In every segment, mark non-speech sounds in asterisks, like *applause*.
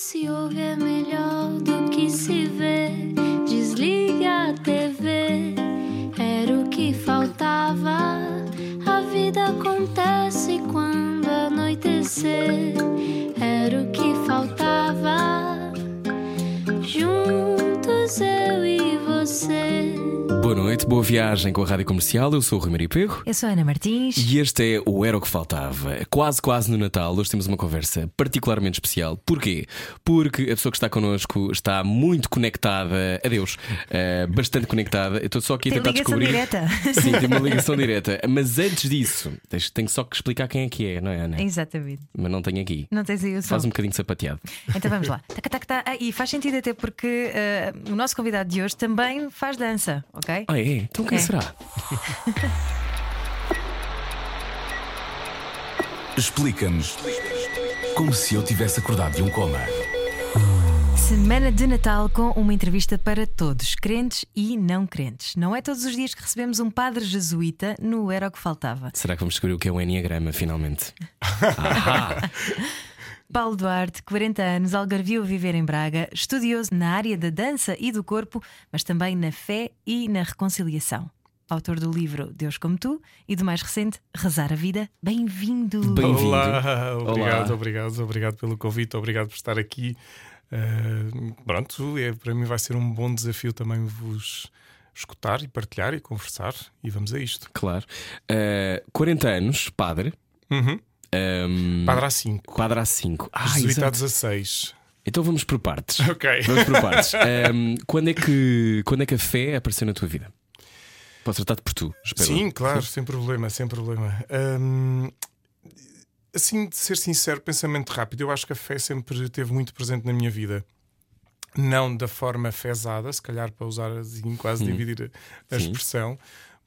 se ouve é melhor Boa viagem com a Rádio Comercial. Eu sou o Rui Maria Perro. Eu sou a Ana Martins. E este é o Era o que Faltava. Quase, quase no Natal, hoje temos uma conversa particularmente especial. Porquê? Porque a pessoa que está connosco está muito conectada a Deus, eh, bastante conectada. Eu estou só aqui a Tem tentar ligação descobrir. direta. *laughs* Sim, tem uma ligação direta. Mas antes disso, tenho só que explicar quem é que é, não é, Ana? Exatamente. Mas não tenho aqui. Não tens aí o som. Faz um bocadinho sapateado. Então vamos lá. *laughs* Taca, taca, taca. Ah, e faz sentido até porque eh, o nosso convidado de hoje também faz dança, ok? Ah, é? Então quem É. será? Explica-nos como se eu tivesse acordado de um coma. Semana de Natal com uma entrevista para todos, crentes e não crentes. Não é todos os dias que recebemos um padre jesuíta no Era o que Faltava. Será que vamos descobrir o que é um Enneagrama finalmente? *laughs* Paulo Duarte, 40 anos, algarvio a viver em Braga, estudioso na área da dança e do corpo, mas também na fé e na reconciliação. Autor do livro Deus como Tu e do mais recente Rezar a Vida. Bem-vindo! Bem-vindo. Olá, obrigado, Olá. obrigado, obrigado pelo convite, obrigado por estar aqui. Uh, pronto, é, para mim vai ser um bom desafio também vos escutar e partilhar e conversar. E vamos a isto. Claro. Eh, 40 anos, padre. Uhum. Ehm, Padre há 5, Padre há 5. Ah, jesuíta há exato. 16. Então vamos por partes. Ok. Vamos por partes. *laughs* Ehm, quando, é que, quando é que a fé apareceu na tua vida? Posso tratar-te por tu, espero. Sim, claro, sem problema, sem problema. Hum, assim, de ser sincero, pensamento rápido, eu acho que a fé sempre esteve muito presente na minha vida. Não da forma fezada, se calhar para usar assim, quase dividir a, a Sim. expressão,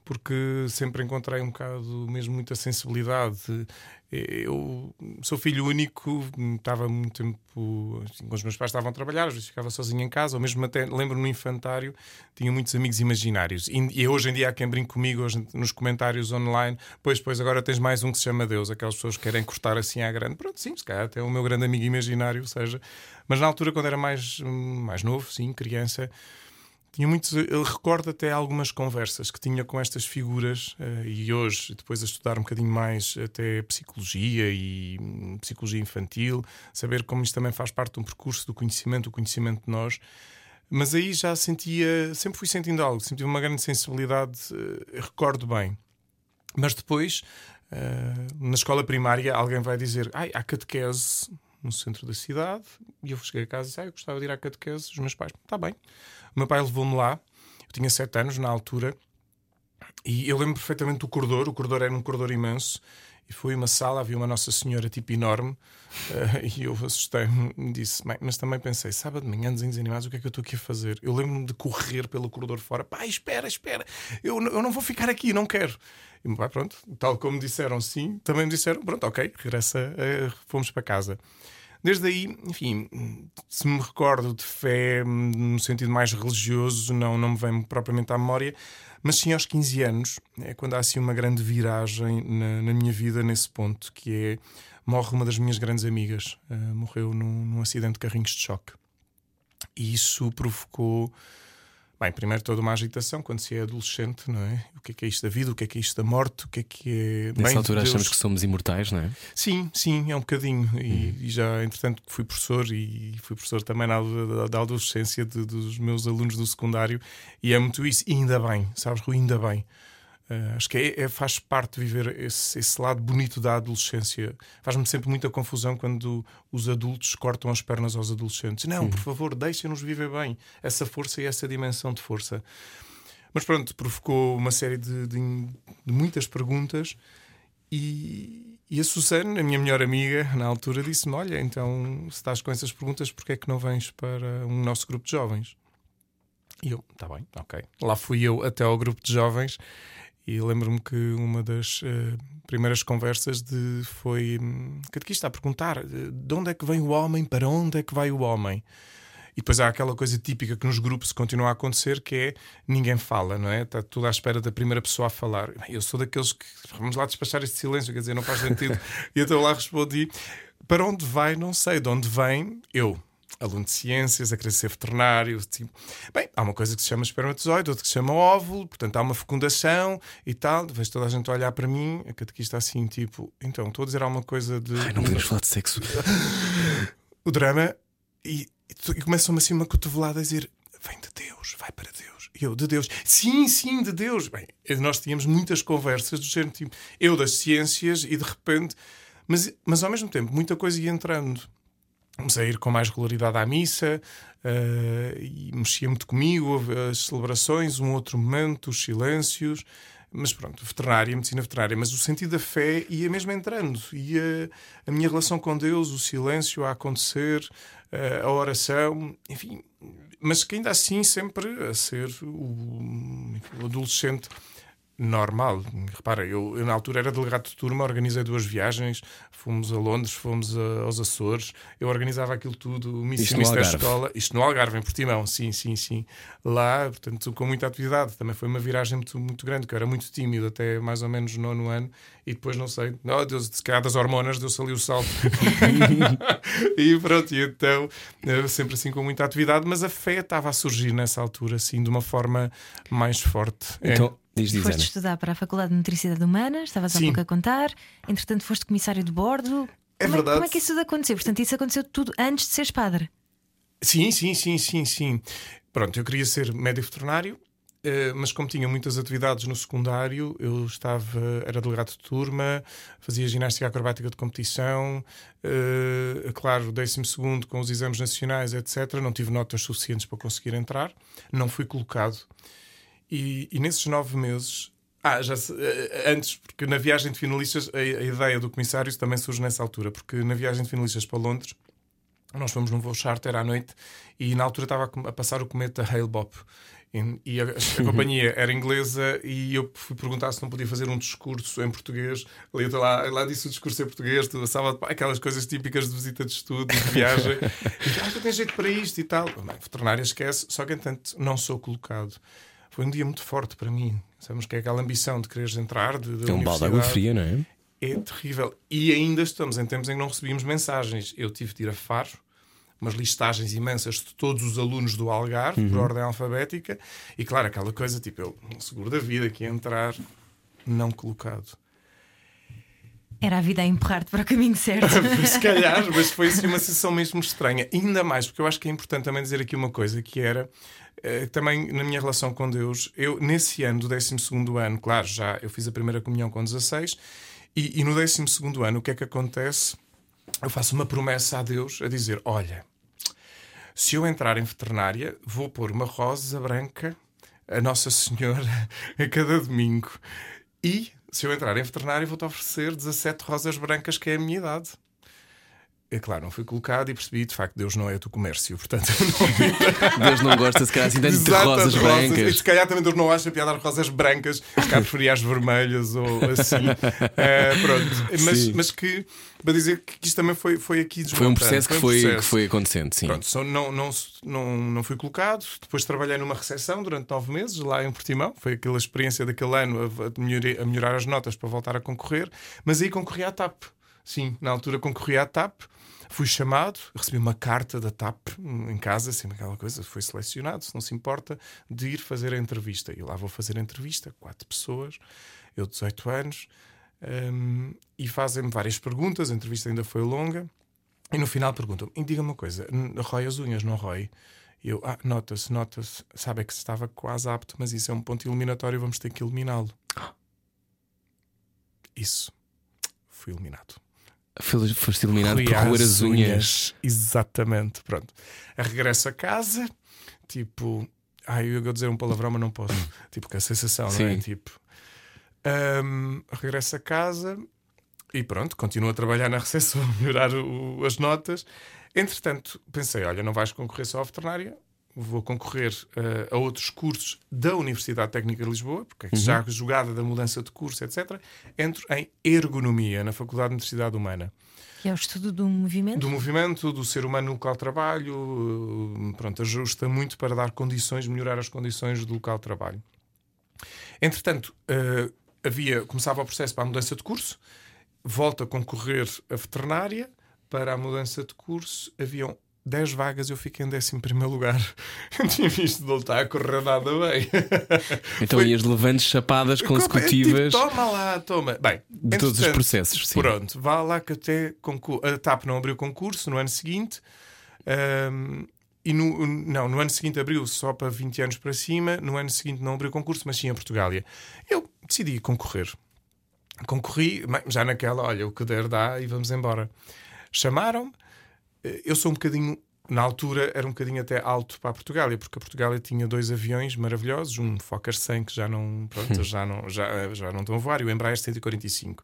porque sempre encontrei um bocado, mesmo muita sensibilidade. Eu sou filho único, estava muito tempo. assim, os meus pais estavam a trabalhar, às vezes ficava sozinho em casa, ou mesmo até, lembro-me no infantário, tinha muitos amigos imaginários. E, e hoje em dia há quem brinque comigo hoje, nos comentários online, pois, pois, agora tens mais um que se chama Deus, aquelas pessoas que querem cortar assim à grande. Pronto, sim, se calhar até o meu grande amigo imaginário, seja. Mas na altura, quando era mais, mais novo, sim, criança. Tinha muitos, eu recordo até algumas conversas que tinha com estas figuras eh, e hoje, depois a estudar um bocadinho mais até psicologia e hum, psicologia infantil, saber como isto também faz parte de um percurso do conhecimento, do conhecimento de nós. Mas aí já sentia, sempre fui sentindo algo, sentia uma grande sensibilidade, eh, recordo bem. Mas depois, eh, na escola primária, alguém vai dizer: Ai, há catequese no centro da cidade. E eu cheguei a casa e disse: ah, Eu gostava de ir à catequese. Os meus pais, está bem. O meu pai levou-me lá. Eu tinha sete anos na altura. E eu lembro perfeitamente do corredor. O corredor era um corredor imenso. E foi uma sala, havia uma Nossa Senhora tipo enorme. eh, *laughs* e eu assustei-me disse: "Bem, Mas também pensei: sábado de manhã, desenhos animados, o que é que eu estou aqui a fazer? Eu lembro-me de correr pelo corredor fora: Pai, espera, espera, eu, eu não vou ficar aqui, não quero. E meu pai, pronto, tal como disseram sim, também me disseram: Pronto, ok, regressa, eh, fomos para casa. Desde aí, enfim, se me recordo de fé no sentido mais religioso, não, não me vem propriamente à memória, mas sim aos 15 anos, é quando há assim uma grande viragem na, na minha vida nesse ponto, que é morre uma das minhas grandes amigas, eh, morreu num, num acidente de carrinhos de choque. E isso provocou, bem, primeiro toda uma agitação quando se é adolescente, não é? O que é que é isto da vida, o que é que é isto da morte, o que é que é. Nessa bem, altura Deus- achamos que somos imortais, não é? Sim, sim, é um bocadinho. E, e já, entretanto, fui professor e fui professor também na, da, da adolescência de- dos meus alunos do secundário e é muito isso. E ainda bem, sabes, Rui, ainda bem. Ah, acho que é, é- faz parte de viver esse, esse lado bonito da adolescência. Faz-me sempre muita confusão quando os adultos cortam as pernas aos adolescentes. Não, por favor, deixem-nos viver bem essa força e essa dimensão de força. Mas pronto, provocou uma série de, de- de muitas perguntas e, e a Susana, a minha melhor amiga, na altura, disse-me: Olha, então se estás com essas perguntas, porquê é que não vens para um nosso grupo de jovens? E eu, está bem, ok. Lá fui eu até ao grupo de jovens e lembro-me que uma das eh, primeiras conversas de, foi hum, catequista a perguntar eh, de onde é que vem o homem, para onde é que vai o homem. E depois há aquela coisa típica que nos grupos continua a acontecer que é ninguém fala, não é? Está tudo à espera da primeira pessoa a falar. Eu sou daqueles que vamos lá despachar este silêncio, quer dizer, não faz sentido. *laughs* e então lá respondi: para onde vai, não sei, de onde vem, eu. Aluno de ciências, a querer ser veterinário. Tipo, bem, há uma coisa que se chama espermatozoide, outra que se chama óvulo, portanto há uma fecundação e tal. Vejo toda a gente olhar para mim, a catequista assim, tipo, então estou a dizer alguma coisa de. Ai, não podemos *laughs* falar de sexo. o drama e, e, e começam-me assim uma cotovelada a dizer: vem de Deus, vai para Deus. E eu, de Deus, sim, sim, de Deus. Bem, nós tínhamos muitas conversas do género tipo, eu das ciências e de repente, mas, mas ao mesmo tempo, muita coisa ia entrando. Comecei a ir com mais regularidade à missa uh, e mexia muito comigo, as celebrações, um outro momento, os silêncios. Mas pronto, veterinária, medicina veterinária, mas o sentido da fé ia mesmo entrando. E a, minha relação com Deus, o silêncio a acontecer, uh, a oração, enfim, mas que ainda assim sempre a ser o, o adolescente normal. Repara, eu, eu, na altura era delegado de turma, organizei duas viagens, fomos a Londres, fomos a, aos Açores, eu organizava aquilo tudo, o Miss da escola, isto no Algarve, em Portimão, sim, sim, sim. Lá, portanto, com muita atividade. Também foi uma viragem muito, muito grande, que eu era muito tímido até mais ou menos nono ano, e depois não sei, oh, Deus, se calhar das hormonas, deu-se ali o salto. *laughs* *laughs* e pronto, e então, sempre assim com muita atividade, mas a fé estava a surgir nessa altura, assim, de uma forma mais forte. Então, é. Diz, diz, foste Ana. estudar para a Faculdade de Nutricidade Humana, estavas há pouco a contar, entretanto foste comissário de bordo. É como verdade. É, como é que isso tudo aconteceu? Portanto, isso aconteceu tudo antes de seres padre. Sim, sim, sim, sim, sim. Pronto, eu queria ser médico veterinário, eh, mas como tinha muitas atividades no secundário, eu estava, era delegado de turma, fazia ginástica acrobática de competição, uh, claro, décimo segundo com os exames nacionais, etc. Não tive notas suficientes para conseguir entrar, não fui colocado. E, e nesses nove meses. Ah, já eh, antes, porque na viagem de finalistas, a, a ideia do comissário também surge nessa altura, porque na viagem de finalistas para Londres, nós fomos num voo charter à noite e na altura estava a passar o cometa Hale-Bopp. E a, a companhia era inglesa e eu fui perguntar se não podia fazer um discurso em português. Ali, lá, lá disse o discurso em português, tu, sábado, aquelas coisas típicas de visita de estudo, de viagem. *laughs* e ah, tu tens jeito para isto e tal. Bem, veterinária esquece, só que entanto não sou colocado foi um dia muito forte para mim. Sabemos que é aquela ambição de quereres entrar. De, de é um balde de água fria, não é? É terrível. E ainda estamos em tempos em que não recebíamos mensagens. Eu tive de ir a Faro, umas listagens imensas de todos os alunos do Algarve, uhum. por ordem alfabética, e claro, aquela coisa tipo, eu seguro da vida que ia entrar não colocado. Era a vida a empurrar-te para o caminho certo. *laughs* Se calhar, mas foi assim uma sessão mesmo estranha. Ainda mais, porque eu acho que é importante também dizer aqui uma coisa que era uh, também na minha relação com Deus. Eu, nesse ano do 12 ano, claro, já eu fiz a primeira comunhão com 16, e, e no 12 ano, o que é que acontece? Eu faço uma promessa a Deus a dizer: Olha, se eu entrar em veterinária, vou pôr uma rosa branca a Nossa Senhora *laughs* a cada domingo. E se eu entrar em veterinário, vou-te oferecer 17 rosas brancas, que é a minha idade. É claro, não fui colocado e percebi, de facto, Deus não é do comércio, portanto *laughs* não... Deus não gosta, se calhar, assim tanto de rosas brancas. E se calhar também Deus não acha piada as rosas brancas, se calhar preferia as vermelhas ou assim. Uh, pronto, mas, mas que, para dizer que isto também foi, foi aqui Foi um processo, foi um que, foi, que foi acontecendo, sim. Pronto, só não, não, não, não fui colocado, depois trabalhei numa recepção durante nove meses, lá em Portimão, foi aquela experiência daquele ano a, a, melhorar, a melhorar as notas para voltar a concorrer, mas aí concorri à TAP. Sim, na altura concorri à TAP. Fui chamado, recebi uma carta da TAP em casa, assim, aquela coisa, foi selecionado, se não se importa, de ir fazer a entrevista. E lá vou fazer a entrevista, quatro pessoas, eu 18 anos, um, e fazem-me várias perguntas, a entrevista ainda foi longa, e no final perguntam-me: diga-me uma coisa, rói as unhas, não rói? E eu, ah, nota-se, nota-se, sabe é que estava quase apto, mas isso é um ponto eliminatório, vamos ter que eliminá-lo. *gasps* Isso, fui eliminado. Foste eliminado por roer as unhas. unhas. Exatamente, pronto. A regresso a casa, tipo. Ai, eu ia dizer um palavrão, mas não posso. *laughs* tipo, que a sensação, Sim. não é? Tipo. Um, regresso a casa e pronto, continuo a trabalhar na recepção, *laughs* a melhorar o, as notas. Entretanto, pensei: olha, não vais concorrer só à veterinária, vou concorrer uh, a outros cursos da Universidade Técnica de Lisboa, porque uhum. já jogada da mudança de curso, etc. Entro em ergonomia na Faculdade de Universidade Humana. Que é o estudo do movimento? Do movimento, do ser humano no local de trabalho, eh, pronto, ajusta muito para dar condições, melhorar as condições do local de trabalho. Entretanto, uh, havia, começava o processo para a mudança de curso, volto a concorrer a veterinária, para a mudança de curso haviam 10 vagas eu fiquei em 11 lugar. *laughs* Tinha visto não está a correr nada bem. Então Foi- ias levando chapadas Tipo, consecutivas toma lá, toma. Bem, de todos os processos. Sim. Pronto, vá lá que até concur... a TAP não abriu concurso no ano seguinte. ahm, e no, não, no ano seguinte abriu só para 20 anos para cima. No ano seguinte não abriu concurso, mas sim a Portugália. Eu decidi concorrer. Concorri, já naquela, olha, o que der dá e vamos embora. Chamaram-me. Eh, Eu sou um bocadinho, na altura, era um bocadinho até alto para a Portugália, porque a Portugália tinha dois aviões maravilhosos, um Fokker 100 que já não, pronto, já não, já, já não estão a voar, e o Embraer 145.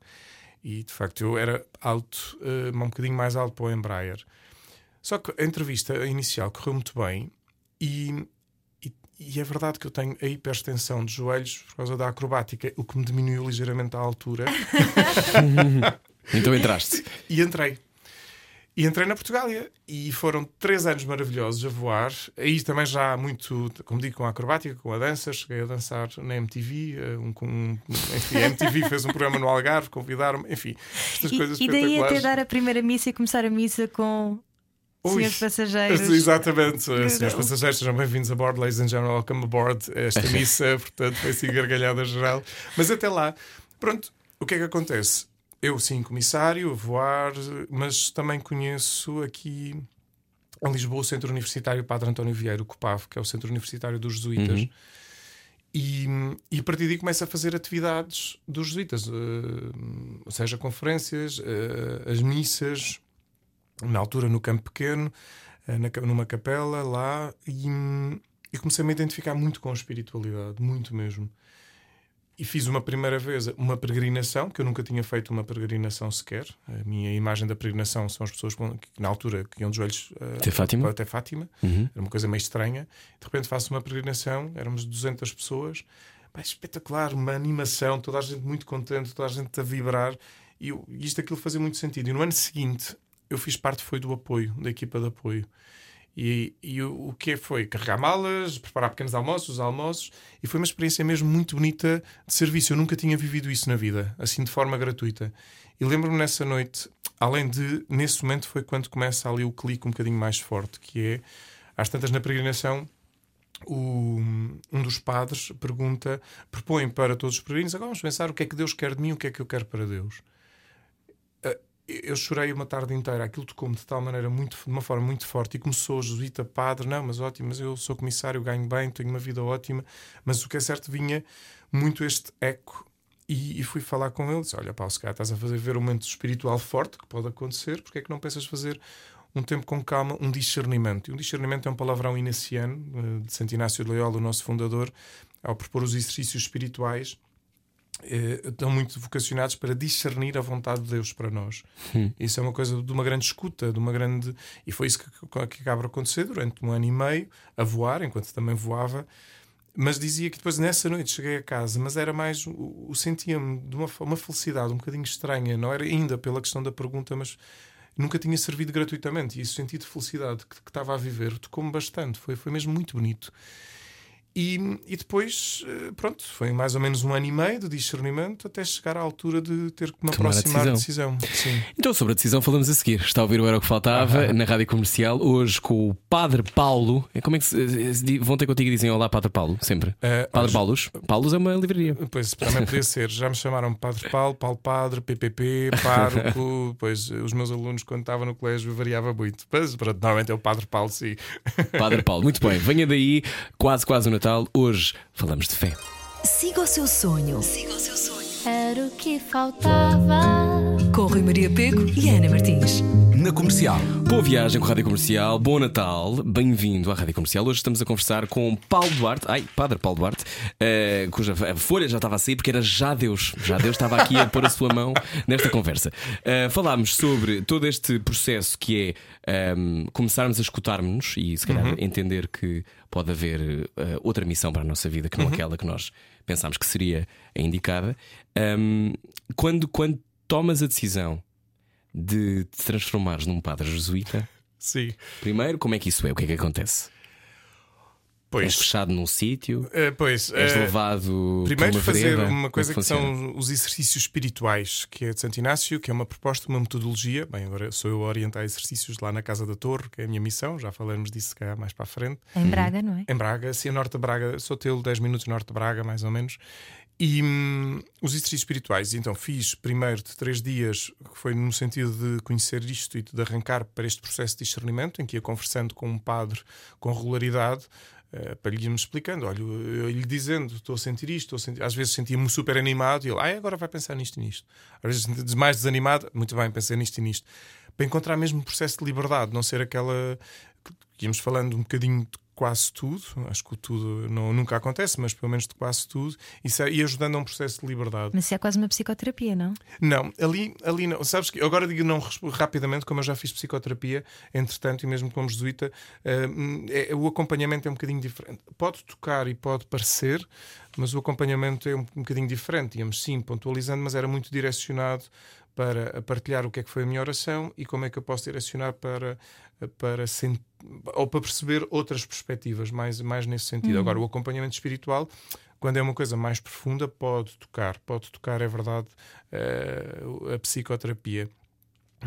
E de facto eu era alto, eh, um bocadinho mais alto para o Embraer. Só que a entrevista inicial correu muito bem e, e, e é verdade que eu tenho a hiperextensão de joelhos por causa da acrobática, o que me diminuiu ligeiramente a altura. *laughs* *laughs* Então entraste. E entrei. E entrei na Portugália e foram três anos maravilhosos a voar. Aí também já muito, como digo, com a acrobática, com a dança. Cheguei a dançar na MTV. eh, Um, com, um- enfim, a MTV *laughs* fez um programa no Algarve, convidaram-me. Enfim, estas coisas E, e daí até dar a primeira missa e começar a missa com Ui. senhores passageiros. *laughs* Exatamente, senhores passageiros, sejam bem-vindos a bordo, ladies and gentlemen, welcome aboard. Esta *laughs* missa, portanto, foi assim gargalhada geral. Mas até lá, pronto, o que é que acontece? Eu, sim, comissário, a voar, mas também conheço aqui em Lisboa o Centro Universitário Padre António Vieira, o COPAV, que é o Centro Universitário dos Jesuítas. E, e a partir daí começa a fazer atividades dos jesuítas, eh, ou seja, conferências, eh, as missas, na altura no Campo Pequeno, eh, na numa capela lá, e, e comecei a me identificar muito com a espiritualidade, muito mesmo. E fiz uma primeira vez uma peregrinação, que eu nunca tinha feito uma peregrinação sequer. A minha imagem da peregrinação são as pessoas que, na altura que iam de joelhos eh, Até Fátima? até Fátima. Uhum. Era uma coisa meio estranha. De repente faço uma peregrinação, éramos 200 pessoas. Pá, espetacular, uma animação, toda a gente muito contente, toda a gente a vibrar. E eu- e isto aquilo fazia muito sentido. E no ano seguinte eu fiz parte foi do apoio, da equipa de apoio. E, e o, o que foi? Carregar malas, preparar pequenos almoços, os almoços, e foi uma experiência mesmo muito bonita de serviço. Eu nunca tinha vivido isso na vida, assim de forma gratuita. E lembro-me nessa noite, além de, nesse momento foi quando começa ali o clique um bocadinho mais forte, que é, às tantas na peregrinação, o- um dos padres pergunta, propõe para todos os peregrinos, agora vamos pensar o que é que Deus quer de mim, o que é que eu quero para Deus. Eu chorei uma tarde inteira, aquilo tocou-me de tal maneira, muito, de uma forma muito forte, e começou jesuíta, padre, não, mas ótimo, mas eu sou comissário, ganho bem, tenho uma vida ótima, mas o que é certo vinha muito este eco e, e fui falar com ele. Disse: Olha, Paulo, se calhar estás a fazer ver um momento espiritual forte que pode acontecer, porque é que não pensas fazer um tempo com calma, um discernimento? E um discernimento é um palavrão inaciano eh, de Santo Inácio de Loyola, o nosso fundador, ao propor os exercícios espirituais. Eh, estão muito vocacionados para discernir a vontade de Deus para nós. Isso é uma coisa de uma grande escuta, de uma grande. E foi isso que, que acaba a acontecer durante um ano e meio, a voar, enquanto também voava. Mas dizia que depois nessa noite cheguei a casa, mas era mais. O, o sentia-me de uma, uma felicidade um bocadinho estranha, não era ainda pela questão da pergunta, mas nunca tinha servido gratuitamente. E esse sentido de felicidade que, que estava a viver tocou-me bastante, foi, foi mesmo muito bonito. E, e depois, eh, pronto, foi mais ou menos um ano e meio de discernimento até chegar à altura de ter que me Tomar aproximar da decisão. Sim. Então, sobre a decisão, falamos a seguir. Está a ouvir o Era o que Faltava na rádio comercial, hoje com o Padre Paulo. É, Como é que se, vão ter contigo e dizem Olá, Padre Paulo? Sempre. Eh, Padre hoje- Paulos. Paulos é uma livraria. Pois também podia ser. Já me chamaram Padre Paulo, Paulo Padre, PPP, Pároco. *laughs* Pois os meus alunos, quando estavam no colégio, variava muito. Mas pronto, normalmente é o Padre Paulo, sim. Padre Paulo, muito bem. Venha daí, quase, quase o Natal. Hoje falamos de fé. Siga o seu sonho. Era o que faltava. Com Rui Maria Pego e Ana Martins. Na comercial. Boa viagem com a Rádio Comercial, bom Natal, bem-vindo à Rádio Comercial. Hoje estamos a conversar com Paulo Duarte, ai, Padre Paulo Duarte, eh, cuja folha já estava a sair porque era já Deus, já Deus estava aqui a pôr a sua mão nesta conversa. Eh, falámos sobre todo este processo que é ehm, começarmos a escutar-nos e se calhar entender que pode haver eh, outra missão para a nossa vida que não aquela que nós pensámos que seria a indicada. Ehm, quando, quando tomas a decisão de te transformares num padre jesuíta, Sim. primeiro, como é que isso é? O que é que acontece? Pois. És fechado num sítio, Eh, pois, és eh, levado. Primeiro uma fazer vereda. uma coisa Como que é são os exercícios espirituais, que é de Santo Inácio, que é uma proposta, uma metodologia. Bem, agora sou eu a orientar exercícios lá na Casa da Torre, que é a minha missão, já falaremos disso cá mais para a frente. Em Braga, não é? Em Braga, sim, a norte de Braga, sou tê-lo 10 minutos norte de Braga, mais ou menos. E hum, os exercícios espirituais, então fiz primeiro de três dias, que foi no sentido de conhecer isto e de arrancar para este processo de discernimento, em que ia conversando com um padre com regularidade, eh, para lhe ir-me explicando, olha, eu lhe dizendo, estou a sentir isto, a sentir... às vezes sentia-me super animado e ele, agora vai pensar nisto e nisto. Às vezes mais desanimado, muito bem, pensei nisto e nisto. Para encontrar mesmo um processo de liberdade, não ser aquela que íamos falando um bocadinho de quase tudo, acho que o tudo não, nunca acontece, mas pelo menos de quase tudo, isso é, e ajudando a um processo de liberdade. Mas isso é quase uma psicoterapia, não? Não, ali, ali não. Sabes que agora digo não rapidamente, como eu já fiz psicoterapia, entretanto, e mesmo como jesuíta, eh, é- o acompanhamento é um bocadinho diferente. Pode tocar e pode parecer, mas o acompanhamento é um, um bocadinho diferente. Íamos sim pontualizando, mas era muito direcionado para partilhar o que é que foi a minha oração e como é que eu posso direcionar para, para sen- ou para perceber outras perspectivas, mais, mais nesse sentido. Agora, o acompanhamento espiritual quando é uma coisa mais profunda, pode tocar, pode tocar, é verdade, eh, a psicoterapia.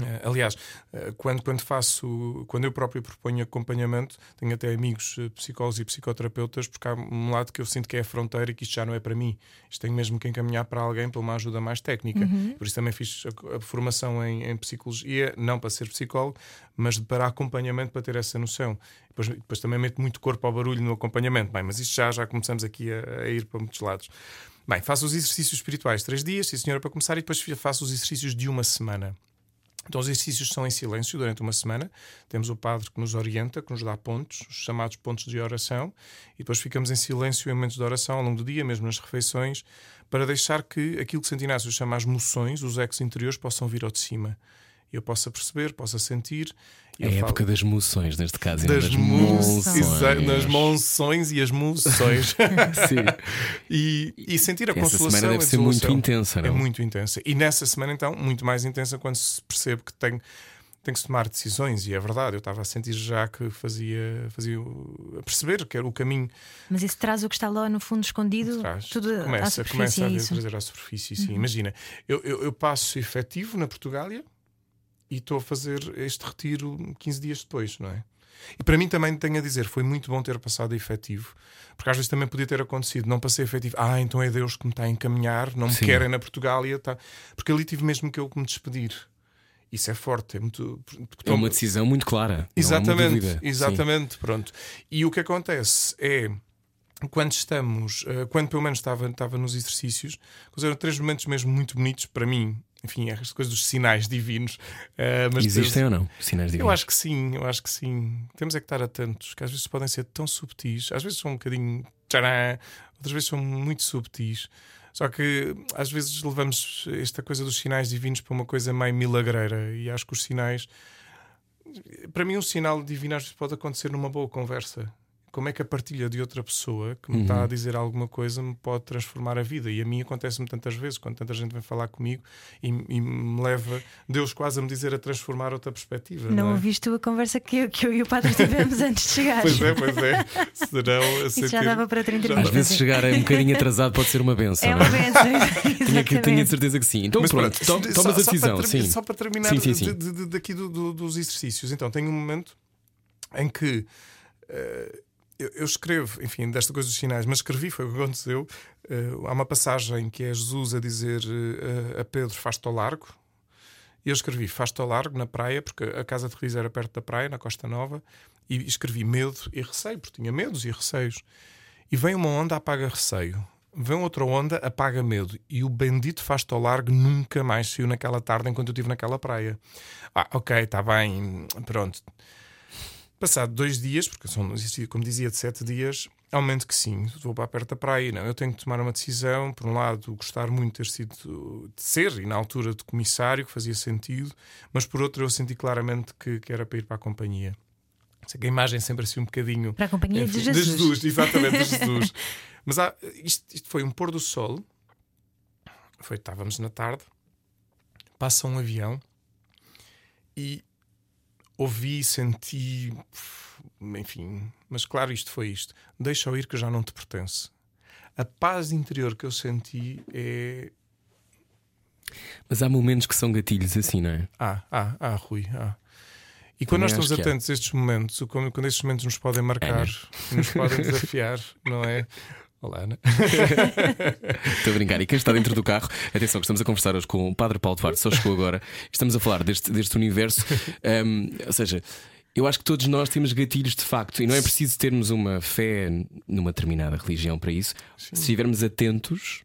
Eh, aliás, eh, quando, quando faço, quando eu próprio proponho acompanhamento, tenho até amigos eh, psicólogos e psicoterapeutas, porque há um lado que eu sinto que é a fronteira e que isto já não é para mim. Isto tenho mesmo que encaminhar para alguém para uma ajuda mais técnica. Por isso também fiz a, a formação em, em psicologia, não para ser psicólogo, mas para acompanhamento para ter essa noção. Depois, depois também meto muito corpo ao barulho no acompanhamento. Bem, mas isto já, já começamos aqui a, a ir para muitos lados. Bem, faço os exercícios espirituais três dias, sim senhora, para começar, e depois faço os exercícios de uma semana. Então, os exercícios são em silêncio durante uma semana. Temos o padre que nos orienta, que nos dá pontos, os chamados pontos de oração, e depois ficamos em silêncio em momentos de oração ao longo do dia, mesmo nas refeições, para deixar que aquilo que Santo Inácio chama as moções, os ecos interiores, possam vir ao de cima. Eu possa perceber, possa sentir. E É a época das moções, neste caso. e não das, das monções. monções. das monções e as moções. *laughs* Sim. e, e sentir a Essa consolação. semana deve ser muito intensa, É não? muito intensa. E nessa semana, então, muito mais intensa quando se percebe que tem, tem que se tomar decisões. E é verdade, eu estava a sentir já que fazia, fazia a perceber que era o caminho Mas isso traz o que está lá no fundo escondido, atrás. tudo à começa, superfície, começa a é trazer à superfície. Sim. Imagina, eu, eu, eu passo efetivo na Portugália e estou a fazer este retiro 15 dias depois, não é? E para mim também tenho a dizer, foi muito bom ter passado a efetivo, porque às vezes também podia ter acontecido, não passei efetivo, ah, então é Deus que me está a encaminhar, não me Sim. querem na Portugália, tá. porque ali tive mesmo que eu me despedir. Isso é forte, é muito. É uma decisão muito clara. Exatamente, dúvida. Sim. exatamente, pronto. E o que acontece é quando estamos, eh, quando pelo menos estava, estava nos exercícios, eram três momentos mesmo muito bonitos para mim. Enfim, as coisas dos sinais divinos. mas Existem ou não? Sinais divinos. eu acho que sim, eu acho que sim. Temos é que estar atentos, que às vezes podem ser tão subtis, às vezes são um bocadinho tcharam, outras vezes são muito subtis. Só que às vezes levamos esta coisa dos sinais divinos para uma coisa meio milagreira e acho que os sinais. Para mim, um sinal divino às vezes pode acontecer numa boa conversa. Como é que a partilha de outra pessoa que me está a dizer alguma coisa me pode transformar a vida? E a mim acontece-me tantas vezes, quando tanta gente vem falar comigo e, e me leva, Deus quase a me dizer a transformar outra perspectiva. Não é? ouviste a conversa que eu, que eu e o padre tivemos *laughs* antes de chegar. Pois é, pois é. Serão Isso já dava para 30 Já Às minutos. vezes chegar um bocadinho atrasado pode ser uma benção. É não uma benção. *laughs* *laughs* Tinha, que, tinha exatamente. certeza que sim. Então Mas pronto, to- só- tomas a só decisão. para sim. Só para terminar Sim, sim, sim. de- de- de- daqui do- do- dos exercícios. Então, tenho um momento em que eh, eu, escrevo, enfim, desta coisa dos sinais, mas escrevi, foi o que aconteceu. Eh, há uma passagem que é Jesus a dizer eh, a Pedro: Faz-te ao largo. E eu escrevi: Faz-te ao largo na praia, porque a casa de Riz era perto da praia, na Costa Nova, e escrevi medo e receio, porque tinha medos e receios. E vem uma onda, apaga receio. Vem outra onda, apaga medo. E o bendito faz-te ao largo nunca mais saiu naquela tarde enquanto eu estive naquela praia. Ah, ok, está bem, pronto. Passado dois dias, porque são, como dizia, de sete dias, há um momento que sim, vou para perto da praia. Não, eu tenho que tomar uma decisão. Por um lado, gostar muito de ter sido, de ser, e na altura de comissário, que fazia sentido, mas por outro, eu senti claramente que, que era para ir para a companhia. Sei que a imagem é sempre assim um bocadinho. Para a companhia de Enfim, Jesus. exatamente, de Jesus. *laughs* Mas há- isto, isto foi um pôr do sol. Foi, estávamos na tarde, passa um avião e ouvi, senti enfim, mas claro, isto foi isto. Deixa-o ir que já não te pertence. A paz interior que eu senti é. Mas há momentos que são gatilhos assim, não é? Ah, ah, ah, Rui, ah. E quando nós Também estamos acho que há. atentos a estes momentos, quando, quando estes momentos nos podem marcar, nos podem *laughs* desafiar, não é? Olá, Ana. *laughs* Estou a brincar. E quem está dentro do carro, atenção, que estamos a conversar hoje com o Padre Paulo Duarte, só chegou agora. Estamos a falar deste, deste universo. Hum, ou seja, eu acho que todos nós temos gatilhos de facto, e não é preciso termos uma fé numa determinada religião para isso. Se estivermos atentos,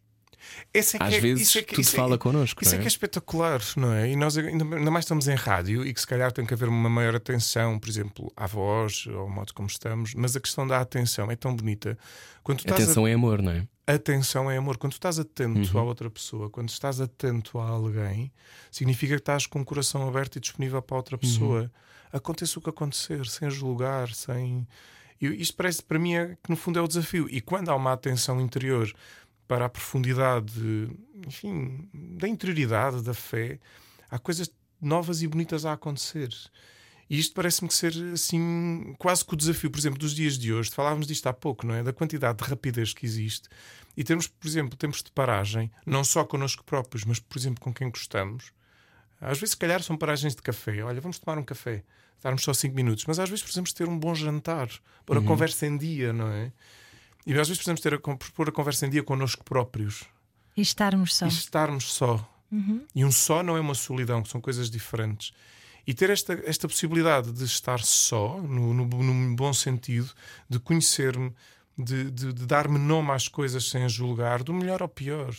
Esse é às é- vezes isso é que- tudo é- fala connosco. Isso é que é espetacular, não é? E nós ainda mais estamos em rádio e que se calhar tem que haver uma maior atenção, por exemplo, à voz, ao modo como estamos, mas a questão da atenção é tão bonita. Quando estás a- Atenção é amor, não é? atenção é amor. Quando tu estás atento Uhum. à outra pessoa, quando estás atento a alguém, significa que estás com o coração aberto e disponível para a outra pessoa. Aconteça o que acontecer, sem julgar, sem. E isto parece, para mim, é que no fundo é o desafio. E quando há uma atenção interior para a profundidade, enfim, da interioridade, da fé, há coisas novas e bonitas a acontecer. E isto parece-me ser assim, quase que o desafio, por exemplo, dos dias de hoje. Falávamos disto há pouco, não é? Da quantidade de rapidez que existe. E temos, por exemplo, tempos de paragem, não só connosco próprios, mas, por exemplo, com quem gostamos. Às vezes, se calhar, são paragens de café. Olha, vamos tomar um café, estarmos só 5 minutos. Mas às vezes precisamos ter um bom jantar, pôr a conversa em dia, não é? E às vezes precisamos ter a, pôr a conversa em dia connosco próprios E estarmos só. e estarmos só. E um só não é uma solidão, são coisas diferentes. E ter esta, esta possibilidade de estar só, no, no, num bom sentido, de conhecer-me, de, de, de dar-me nome às coisas sem julgar, do melhor ao pior.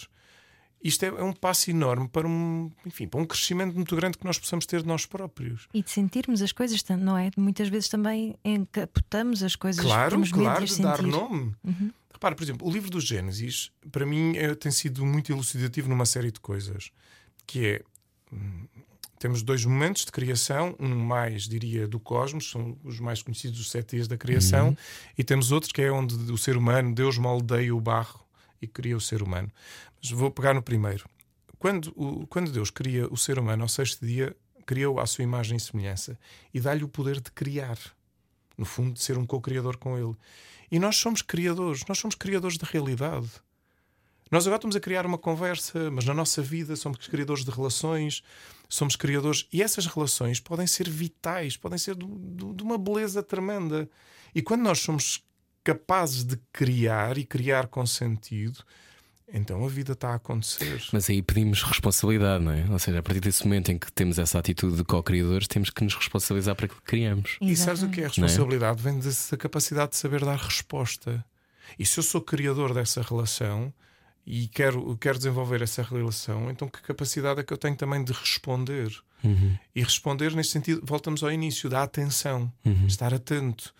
Isto é, é um passo enorme para um, enfim, para um crescimento muito grande que nós possamos ter de nós próprios. E de sentirmos as coisas, não é? Muitas vezes também encapotamos as coisas Claro, temos claro, de dar sentir. nome. Repara, por exemplo, o livro do Gênesis, para mim, é- tem sido muito elucidativo numa série de coisas. Que é. hum, Temos dois momentos de criação, um mais, diria, do cosmos, são os mais conhecidos, os sete dias da criação, e temos outros que é onde o ser humano, Deus moldeia o barro e cria o ser humano. Mas vou pegar no primeiro. Quando, o- quando Deus cria o ser humano ao sexto dia, criou à sua imagem e semelhança e dá-lhe o poder de criar no fundo, de ser um co-criador com ele. E nós somos criadores, nós somos criadores de realidade. Nós agora estamos a criar uma conversa, mas na nossa vida somos criadores de relações, somos criadores. E essas relações podem ser vitais, podem ser do- do- de uma beleza tremenda. E quando nós somos capazes de criar e criar com sentido, então a vida está a acontecer. Mas aí pedimos responsabilidade, não é? Ou seja, a partir desse momento em que temos essa atitude de co-criadores, temos que nos responsabilizar para aquilo que criamos. E sabes o que é a é? responsabilidade? Vem dessa capacidade de saber dar resposta. E se eu sou criador dessa relação e quero, quero desenvolver essa relação, então que capacidade é que eu tenho também de responder? E responder neste sentido, voltamos ao início, da atenção, estar atento.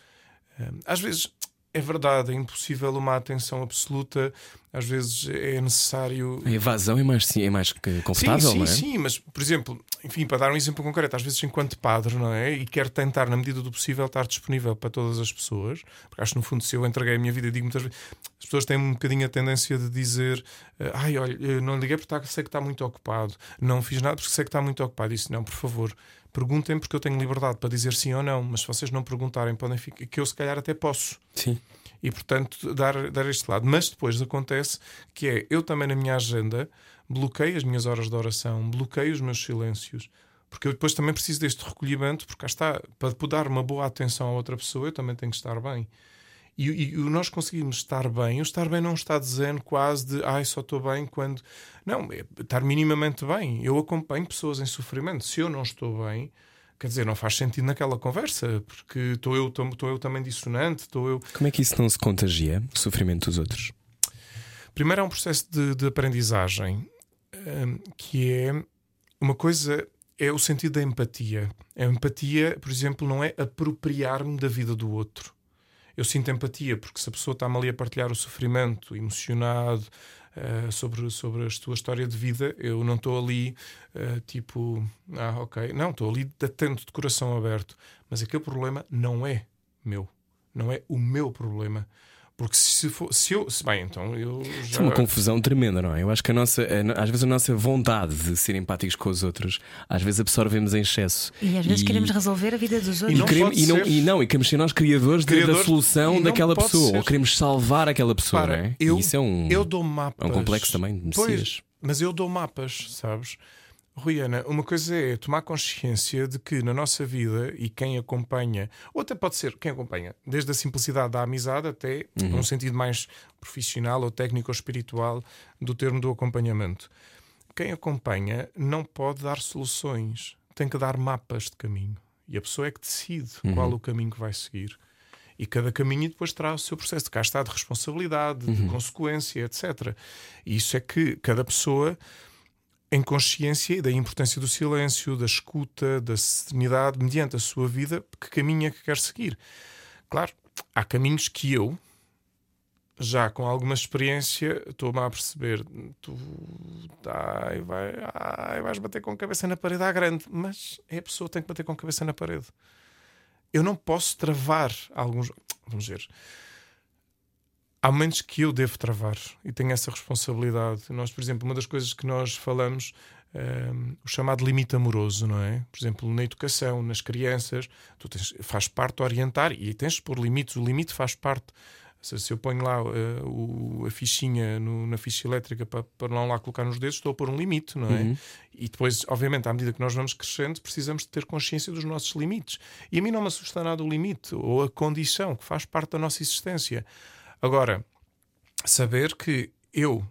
Hum, Às vezes é verdade, é impossível uma atenção absoluta, às vezes é necessário A evasão é mais, sim, é mais confortável, sim, sim, não é? sim, mas por exemplo, enfim, para dar um exemplo concreto, às vezes enquanto padre, não é? E quero tentar, na medida do possível, estar disponível para todas as pessoas, porque acho que no fundo, se eu entreguei a minha vida, digo muitas vezes, as pessoas têm um bocadinho a tendência de dizer, eh, ai, olha, não liguei porque tá- sei que está muito ocupado, não fiz nada porque sei que está muito ocupado. Disse, não, por favor. Perguntem porque eu tenho liberdade para dizer sim ou não, mas se vocês não perguntarem, podem ficar, que eu se calhar até posso Sim. e portanto dar, dar este lado. Mas depois acontece que é eu também na minha agenda bloqueio as minhas horas de oração, bloqueio os meus silêncios, porque eu depois também preciso deste recolhimento, porque cá está, para dar uma boa atenção a outra pessoa, eu também tenho que estar bem. E, e- e nós conseguimos estar bem. O estar bem não está dizendo quase de ai, só estou bem quando. Não, é estar minimamente bem. Eu acompanho pessoas em sofrimento. Se eu não estou bem, quer dizer, não faz sentido naquela conversa, porque estou eu, estou estou eu também dissonante, estou eu. Como é que isso não se contagia, o sofrimento dos outros? Primeiro é um processo de, de aprendizagem hum, que é uma coisa é o sentido da empatia. A empatia, por exemplo, não é apropriar-me da vida do outro. Eu sinto empatia porque se a pessoa está-me ali a partilhar o sofrimento, emocionado eh, sobre, sobre a sua história de vida, eu não estou ali eh, tipo, ah, ok. Não, estou ali atento, de coração aberto. Mas aquele problema não é meu. Não é o meu problema. Porque se, for, se eu. Se, bem, então eu já. É uma confusão tremenda, não é? Eu acho que a nossa, a- às vezes a nossa vontade de ser empáticos com os outros, às vezes absorvemos em excesso. E às vezes E- queremos resolver a vida dos outros. E, não queremos, pode e, não, ser. e não, e queremos ser nós criadores, de- da Criadores, solução e daquela pessoa, ser. ou queremos salvar aquela pessoa, Para, não é? eu, E isso é um, eu dou mapas. é um complexo também de Pois, Messias. mas eu dou mapas, sabes? Rui Ana, uma coisa é tomar consciência de que na nossa vida e quem acompanha, ou até pode ser quem acompanha, desde a simplicidade da amizade até um sentido mais profissional ou técnico ou espiritual do termo do acompanhamento. Quem acompanha não pode dar soluções, tem que dar mapas de caminho. E a pessoa é que decide qual o caminho que vai seguir. E cada caminho depois terá o seu processo de cá está de responsabilidade, de consequência, etc. E isso é que cada pessoa, em consciência da importância do silêncio, da escuta, da serenidade, mediante a sua vida, que caminho é que quer seguir. Claro, há caminhos que eu, já com alguma experiência, estou-me a perceber. Tu ai, vai, ai, vais bater com a cabeça na parede à grande, mas é a pessoa que tem que bater com a cabeça na parede. Eu não posso travar alguns. Vamos ver. Há momentos que eu devo travar e tenho essa responsabilidade. Nós, por exemplo, uma das coisas que nós falamos, ehm, o chamado limite amoroso, não é? Por exemplo, na educação, nas crianças, tu tens, faz parte orientar e tens de pôr limites. O limite faz parte. Se, se eu ponho lá eh, o- a fichinha no- na ficha elétrica para, para não lá colocar nos dedos, estou a pôr um limite, não é? E depois, obviamente, à medida que nós vamos crescendo, precisamos de ter consciência dos nossos limites. E a mim não me assusta nada o limite ou a condição que faz parte da nossa existência. Agora, saber que eu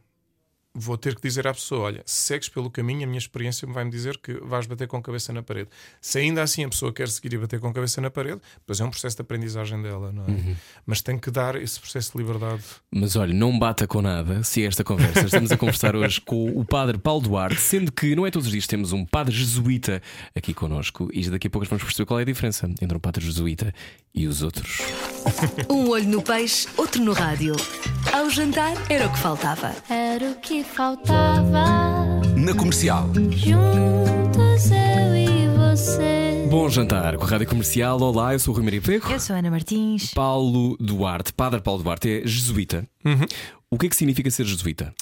vou ter que dizer à pessoa: olha, se segues pelo caminho, a minha experiência vai-me dizer que vais bater com a cabeça na parede. Se ainda assim a pessoa quer seguir e bater com a cabeça na parede, depois é um processo de aprendizagem dela, não é? Mas tem que dar esse processo de liberdade. Mas olha, não bata com nada se é esta conversa. Estamos a conversar hoje com o padre Paulo Duarte, sendo que não é todos os dias que temos um padre jesuíta aqui connosco e daqui a pouco vamos perceber qual é a diferença entre um padre jesuíta e os outros. Um olho no peixe, outro no rádio. Ao jantar era o que faltava. Era o que faltava. Na comercial. Juntos eu e você. Bom jantar com a Rádio Comercial. Olá, eu sou o Rui Maria Pego. Eu sou a Ana Martins. Paulo Duarte, padre Paulo Duarte, é jesuíta. O que é que significa ser jesuíta?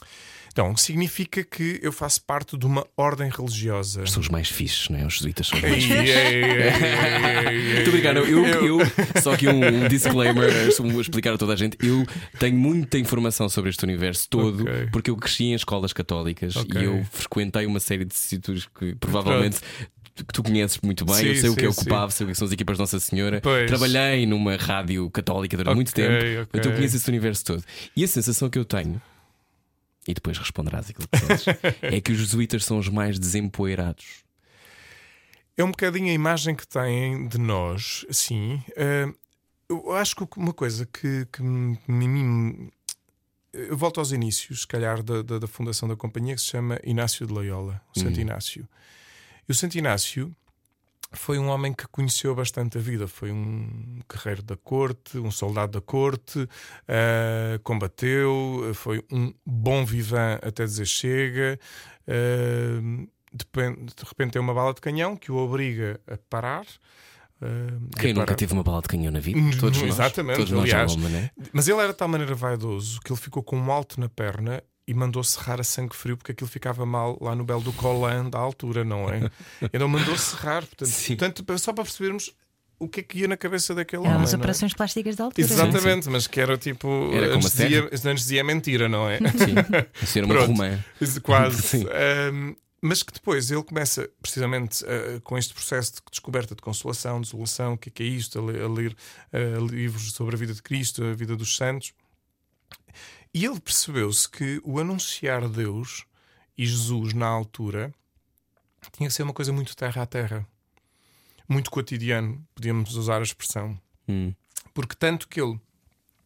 Então, significa que eu faço parte de uma ordem religiosa. São os mais fixes, não é? Os jesuítas são os mais ei, Muito *laughs* obrigado. Eu, eu, só aqui um, um disclaimer, *laughs* vou explicar a toda a gente. Eu tenho muita informação sobre este universo todo, Ok. porque eu cresci em escolas católicas Ok. e eu frequentei uma série de sítios que provavelmente. Que tu conheces muito bem, Sim, eu sei o que é o sim, sei o que são as equipas de Nossa Senhora. Pois. Trabalhei numa rádio católica durante muito Ok, tempo, ok. portanto eu conheço esse universo todo. E a sensação que eu tenho, e depois responderás aquilo que sentes, *laughs* é que os jesuítas são os mais desempoeirados. É um bocadinho a imagem que têm de nós, sim. Eh, eu acho que uma coisa que, que me- me- Eu volto aos inícios, se calhar, da, da, da fundação da companhia, que se chama Inácio de Loyola, o Santo Inácio. E o Santo Inácio foi um homem que conheceu bastante a vida. Foi um guerreiro da corte, um soldado da corte, eh, combateu, foi um bom vivant até dizer chega. depen- de repente tem uma bala de canhão que o obriga a parar. e Quem nunca teve uma bala de canhão na vida? Hum, Todos nós. exatamente, Todos nós aliás. né? Mas ele era de tal maneira vaidoso que ele ficou com um alto na perna e mandou serrar a sangue frio porque aquilo ficava mal lá no belo do Colan da altura, não é? *laughs* Então mandou serrar. Portanto, Sim. portanto, só para percebermos o que é que ia na cabeça daquele Eram homem. as é? operações plásticas da altura. Exatamente, mas que era tipo. Era como antes, dizia, antes dizia mentira, não é? Sim, era uma romã. Quase. *laughs* Sim. Ahm, mas que depois ele começa precisamente ah, com este processo de descoberta de consolação, de desolação, o que é, que é isto, a, le- a ler ah, livros sobre a vida de Cristo, a vida dos santos. E ele percebeu-se que o anunciar Deus e Jesus na altura tinha que ser uma coisa muito terra a terra, muito cotidiano, podíamos usar a expressão. Hum. Porque tanto que ele,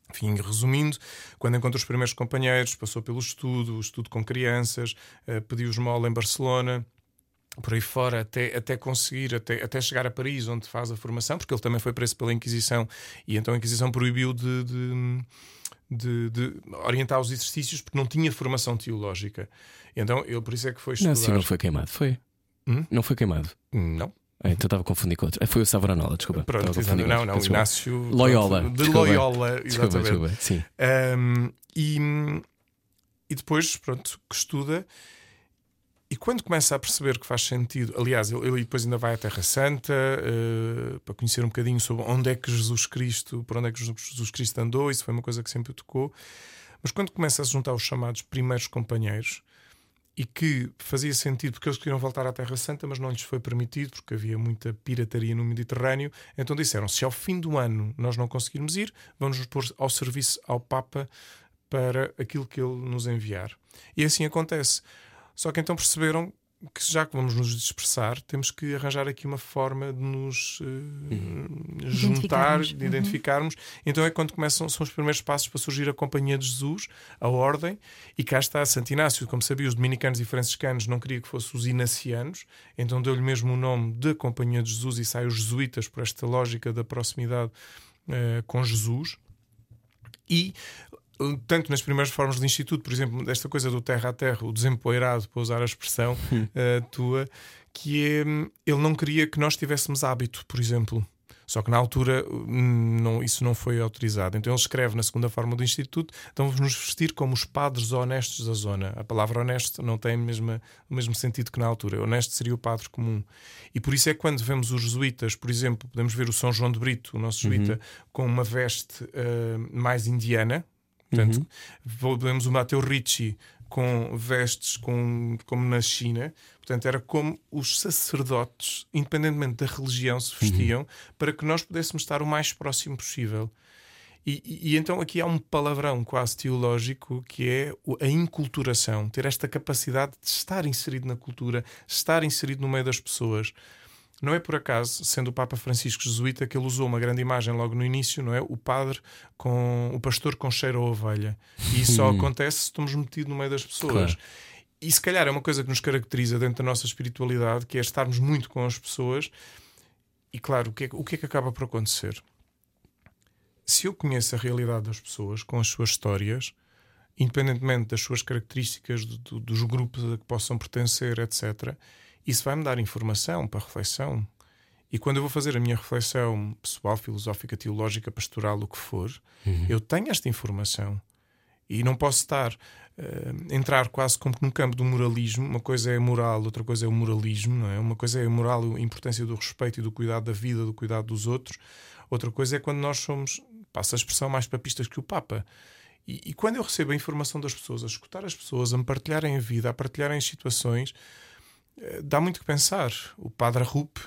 enfim, resumindo, quando encontrou os primeiros companheiros, passou pelo estudo, o estudo com crianças, eh, pediu esmola em Barcelona, por aí fora, até, até conseguir, até, até chegar a Paris, onde faz a formação, porque ele também foi preso pela Inquisição, e então a Inquisição proibiu de, de, de- de orientar os exercícios porque não tinha formação teológica. Então, ele por isso é que foi Não, estudar. assim não foi queimado, foi. Hum? Não foi queimado. Não. Ah, então estava a confundir com outro. Ah, Foi o Savonarola, desculpa. Pronto, não, não. Desculpa. Inácio Loyola. De Desculpa. Loyola, Desculpa, exatamente. desculpa. Sim. Um, e, e depois, pronto, que estuda. E quando começa a perceber que faz sentido, aliás, ele, ele depois ainda vai à Terra Santa eh, para conhecer um bocadinho sobre onde é que Jesus Cristo, por onde é que Jesus Cristo andou, isso foi uma coisa que sempre tocou. Mas quando começa a juntar os chamados primeiros companheiros e que fazia sentido porque eles queriam voltar à Terra Santa, mas não lhes foi permitido porque havia muita pirataria no Mediterrâneo, então disseram: se ao fim do ano nós não conseguirmos ir, vamos nos pôr ao serviço ao Papa para aquilo que ele nos enviar. E assim acontece. Só que então perceberam que já que vamos nos dispersar, temos que arranjar aqui uma forma de nos eh, juntar, Identificarmos. de Uhum. identificarmos. Então é quando começam são os primeiros passos para surgir a Companhia de Jesus, a Ordem, e cá está Santo Inácio, como sabia, os dominicanos e franciscanos não queria que fossem os inacianos, então deu-lhe mesmo o nome de Companhia de Jesus e sai os jesuítas por esta lógica da proximidade eh, com Jesus. E uh, tanto nas primeiras formas do Instituto, por exemplo, desta coisa do terra a terra, o desempoeirado, para usar a expressão uh, *laughs* tua, que é hum, ele não queria que nós tivéssemos hábito, por exemplo. Só que na altura hum, não, isso não foi autorizado. Então ele escreve na segunda forma do Instituto: então vamos nos vestir como os padres honestos da zona. A palavra honesto não tem mesma, o mesmo sentido que na altura. Honesto seria o padre comum. E por isso é que quando vemos os jesuítas, por exemplo, podemos ver o São João de Brito, o nosso jesuíta, com uma veste uh, mais indiana. Portanto, vemos o Matteo Ricci com vestes com, como na China. Portanto, era como os sacerdotes, independentemente da religião, se vestiam para que nós pudéssemos estar o mais próximo possível. E, e- e então aqui há um palavrão quase teológico que é a inculturação, ter esta capacidade de estar inserido na cultura, estar inserido no meio das pessoas. Não é por acaso, sendo o Papa Francisco jesuíta, que ele usou uma grande imagem logo no início, não é? O padre com o pastor com cheiro a ovelha. E isso só acontece se estamos metidos no meio das pessoas. Claro. E se calhar é uma coisa que nos caracteriza dentro da nossa espiritualidade, que é estarmos muito com as pessoas. E claro, o que é, que- o que, é que acaba por acontecer? Se eu conheço a realidade das pessoas, com as suas histórias, independentemente das suas características, do- do- dos grupos a que possam pertencer, etc., isso vai-me dar informação para reflexão. E quando eu vou fazer a minha reflexão pessoal, filosófica, teológica, pastoral, o que for, eu tenho esta informação. E não posso estar eh, entrar quase como num campo do moralismo. Uma coisa é a moral, outra coisa é o moralismo, não é? Uma coisa é a moral, a importância do respeito e do cuidado da vida, do cuidado dos outros. Outra coisa é quando nós somos, passa a expressão, mais papistas que o Papa. E, e quando eu recebo a informação das pessoas, a escutar as pessoas, a me partilharem a vida, a partilharem as situações, dá muito que pensar. O Padre Rupe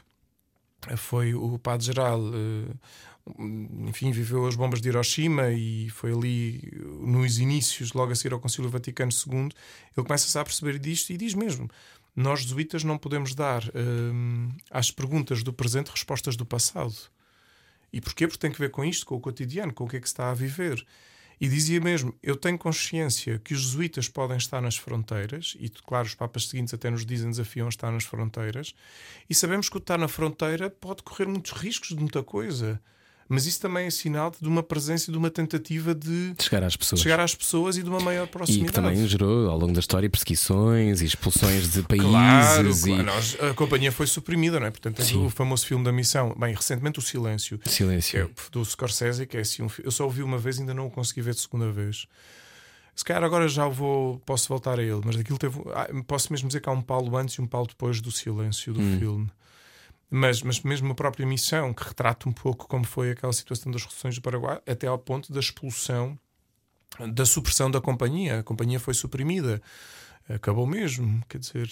foi o Padre-Geral, eh, enfim, viveu as bombas de Hiroshima e foi ali eh, nos inícios, logo a seguir ao Concílio Vaticano II, ele começa-se a perceber disto e diz mesmo: nós jesuítas não podemos dar hum, às perguntas do presente respostas do passado. E porquê? Porque tem que ver com isto, com o cotidiano, com o que é que se está a viver. E dizia mesmo: Eu tenho consciência que os jesuítas podem estar nas fronteiras, e claro, os papas seguintes até nos dizem, desafiam a estar nas fronteiras, e sabemos que o estar na fronteira pode correr muitos riscos de muita coisa. Mas isso também é sinal de uma presença e de uma tentativa de De chegar às pessoas. chegar às pessoas e de uma maior E proximidade. que também gerou ao longo da história perseguições e expulsões de países. Claro, e... claro, nós- a companhia foi suprimida, não é? Portanto, Sim. o famoso filme da missão, bem, recentemente o Silêncio, que é Silêncio. do Scorsese, que é assim um Eu só o vi uma vez e ainda não o consegui ver de segunda vez. Se calhar agora já vou, posso voltar a ele, mas aquilo teve. ah, Posso mesmo dizer que há um Paulo antes e um Paulo depois do silêncio do Hum. filme. Mas, mas mesmo a própria missão, que retrata um pouco como foi aquela situação das reduções do Paraguai, até ao ponto da expulsão, da supressão da companhia. A companhia foi suprimida. Acabou mesmo, quer dizer.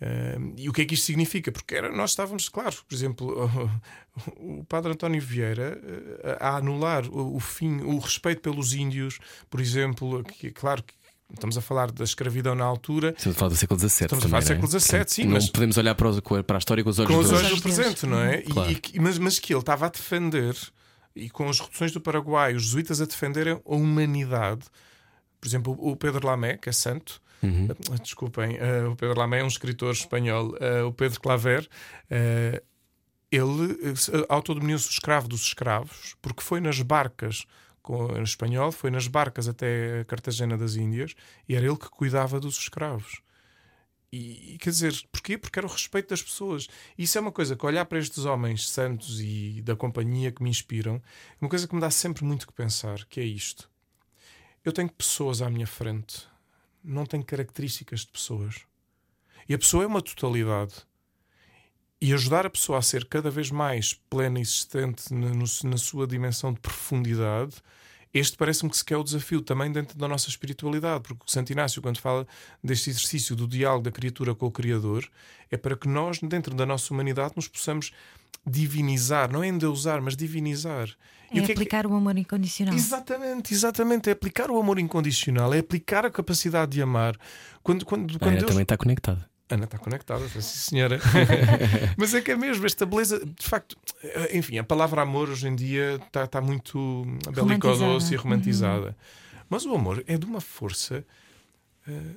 eh, e o que é que isto significa? Porque era, nós estávamos, claro, por exemplo, *laughs* o padre António Vieira eh, a anular o, o fim, o respeito pelos índios, por exemplo, que claro que estamos a falar da escravidão na altura, Estamos a falar do século XVII. Estamos a também, falar do é? século XVII, sim, Não mas- podemos olhar para, os- para a história com os olhos com os olhos do presente, não é? E- Claro. e que- mas, mas que ele estava a defender, e com as reduções do Paraguai, os jesuítas a defenderem a humanidade. Por exemplo, o Pedro Lamé, que é santo, Uhum. eh, desculpem, eh, o Pedro Lamé é um escritor espanhol, eh, o Pedro Claver, eh, ele eh, autodenominou-se o escravo dos escravos, porque foi nas barcas. Com- espanhol, foi nas barcas até Cartagena das Índias e era ele que cuidava dos escravos. E, quer dizer, porquê? Porque era o respeito das pessoas. Isso é uma coisa que olhar para estes homens santos e da companhia que me inspiram, é uma coisa que me dá sempre muito que pensar, que é isto. Eu tenho pessoas à minha frente, não tenho características de pessoas. E a pessoa é uma totalidade. E ajudar a pessoa a ser cada vez mais plena e existente na, no, na sua dimensão de profundidade este parece-me que se quer o desafio também dentro da nossa espiritualidade, porque o Santo Inácio, quando fala deste exercício do diálogo da criatura com o Criador, é para que nós, dentro da nossa humanidade, nos possamos divinizar, não é endeusar, mas divinizar. É aplicar é que... o amor incondicional. Exatamente, exatamente. É aplicar o amor incondicional, é aplicar a capacidade de amar. Quando, quando, quando Deus... também está conectada. Ana está conectada, sim senhora. *laughs* Mas é que é mesmo, esta beleza, de facto, enfim, a palavra amor hoje em dia está, está muito belicosa e romantizada. Uhum. Mas o amor é de uma força. Uh,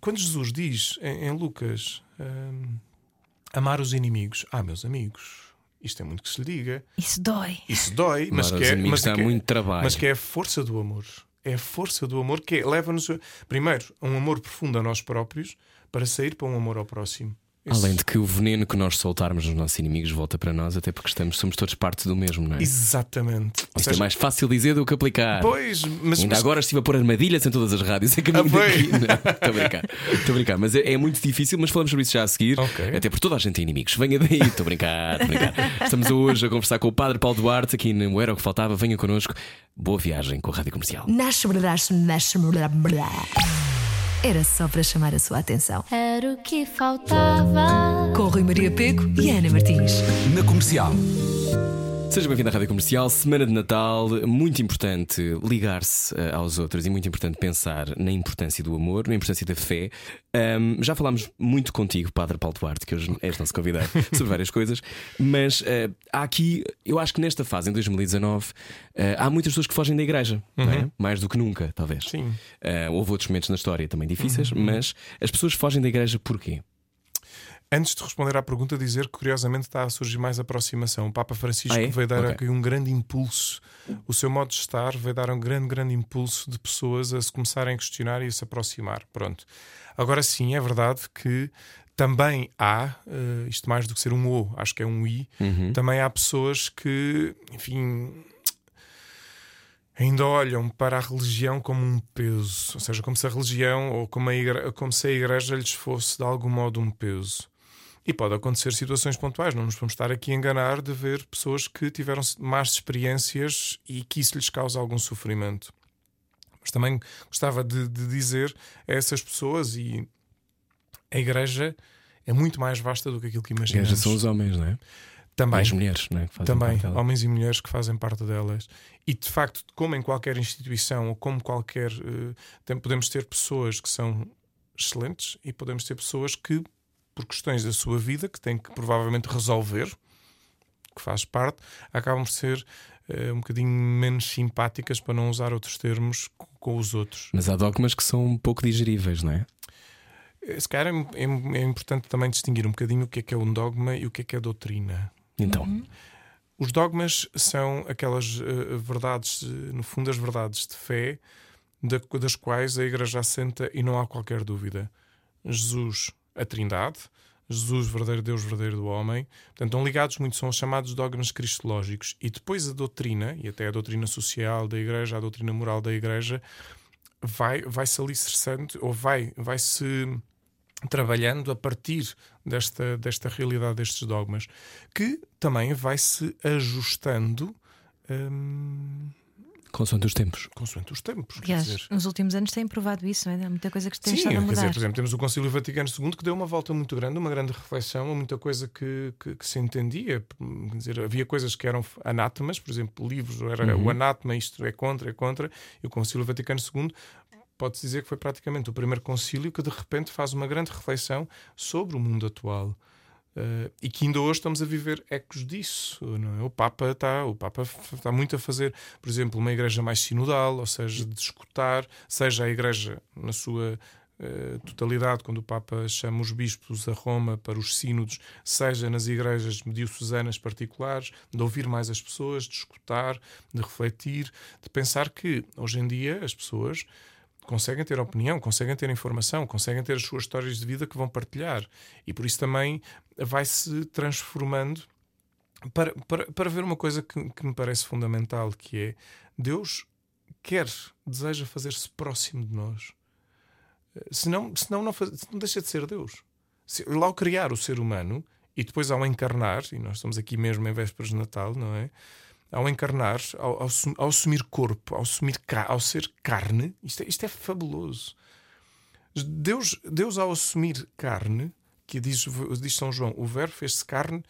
quando Jesus diz em, em Lucas uh, amar os inimigos, ah, meus amigos, isto é muito que se lhe diga. Isso dói. Isso dói, mas que, é, mas, que é, muito trabalho. mas que é a força do amor. É a força do amor que é, leva-nos, primeiro, a um amor profundo a nós próprios para sair para um amor ao próximo. Além de que o veneno que nós soltarmos nos nossos inimigos volta para nós, até porque estamos, somos todos parte do mesmo, não é? Exatamente. Isto seja... é mais fácil dizer do que aplicar. Pois, mas. Ainda mas... agora estive a pôr armadilhas em todas as rádios *laughs* a caminho ah, daqui. Estou a brincar. Estou a brincar. Mas é, é, muito difícil, mas falamos sobre isso já a seguir. Okay. Até porque toda a gente tem inimigos. Venha daí. Estou a brincar, estou a brincar. Estamos hoje a conversar com o Padre Paulo Duarte aqui no Era o que Faltava. Venha connosco. Boa viagem com a Rádio Comercial. Nasce, nasce, nasce, era só para chamar a sua atenção. Era o que faltava. Com Rui Maria Peco e Ana Martins. Na comercial. Seja bem-vindo à Rádio Comercial, semana de Natal, muito importante ligar-se uh, aos outros e muito importante pensar na importância do amor, na importância da fé. Um, já falámos muito contigo, Padre Paulo Duarte, que hoje és nosso convidado, *laughs* sobre várias coisas, mas uh, há aqui, eu acho que nesta fase, em 2019, uh, eh, há muitas pessoas que fogem da igreja, é? uhum. é? mais do que nunca, talvez. Sim. houve outros momentos na história também difíceis, uhum. mas as pessoas fogem da igreja porquê? Antes de responder à pergunta, dizer que curiosamente está a surgir mais aproximação. O Papa Francisco ah, é? veio dar okay. aqui um grande impulso. O seu modo de estar veio dar um grande, grande impulso de pessoas a se começarem a questionar e a se aproximar. Pronto. Agora sim, é verdade que também há, uh, isto mais do que ser um O, acho que é um I, uhum. também há pessoas que, enfim, ainda olham para a religião como um peso, ou seja, como se a religião ou como, a igreja, como se a igreja lhes fosse de algum modo um peso. E pode acontecer situações pontuais, não nos vamos estar aqui a enganar de ver pessoas que tiveram más experiências e que isso lhes causa algum sofrimento. Mas também gostava de, de dizer a essas pessoas, e a igreja é muito mais vasta do que aquilo que imaginamos. A igreja são os homens, não é? Também. E as mulheres, não é? Também, homens e mulheres que fazem parte delas. E de facto, como em qualquer instituição ou como qualquer. Uh, podemos ter pessoas que são excelentes e podemos ter pessoas que por questões da sua vida que tem que provavelmente resolver, que faz parte, acabam por ser uh, um bocadinho menos simpáticas, para não usar outros termos, com, os outros. Mas há dogmas que são um pouco digeríveis, não é? Eh, se calhar é, é, é, importante também distinguir um bocadinho o que é que é um dogma e o que é que é doutrina. Então. Uhum. Os dogmas são aquelas uh, verdades, no fundo, as verdades de fé da, das quais a Igreja assenta e não há qualquer dúvida. Jesus a Trindade, Jesus, verdadeiro Deus, verdadeiro do homem. Portanto, estão ligados muito, são os chamados dogmas cristológicos. E depois a doutrina, e até a doutrina social da Igreja, a doutrina moral da Igreja, vai, vai se alicerçando, ou vai, vai se trabalhando a partir desta, desta realidade destes dogmas, que também vai se ajustando. Hum, Consoante os tempos. Consoante os tempos. Aliás, dizer... nos últimos anos têm provado isso, não é? Há muita coisa que se tem Sim, estado a mudar. Dizer, por exemplo, temos o Concílio Vaticano II que deu uma volta muito grande, uma grande reflexão, muita coisa que, que, que se entendia. Quer dizer, havia coisas que eram anátemas, por exemplo, livros, era uhum. o anátema, isto é contra, é contra, e o Concílio Vaticano II pode-se dizer que foi praticamente o primeiro concílio que de repente faz uma grande reflexão sobre o mundo atual. Uh, e que ainda hoje estamos a viver ecos disso. É? O Papa está o Papa está muito a fazer, por exemplo, uma igreja mais sinodal, ou seja, de escutar, seja a igreja na sua uh, totalidade, quando o Papa chama os bispos a Roma para os sínodos, seja nas igrejas mediocesanas particulares, de ouvir mais as pessoas, de escutar, de refletir, de pensar que hoje em dia as pessoas conseguem ter opinião, conseguem ter informação, conseguem ter as suas histórias de vida que vão partilhar. E por isso também vai se transformando para, para, para ver uma coisa que, que me parece fundamental, que é Deus quer, deseja fazer-se próximo de nós. Senão, senão não, faz, não deixa de ser Deus. Se, lá ao criar o ser humano e depois ao encarnar, e nós estamos aqui mesmo em vésperas de Natal, não é? Ao encarnar, ao, ao, ao assumir corpo, ao, assumir, ao ser carne, isto é, isto é fabuloso. Deus, Deus, ao assumir carne, que diz, diz São João, o Verbo fez-se carne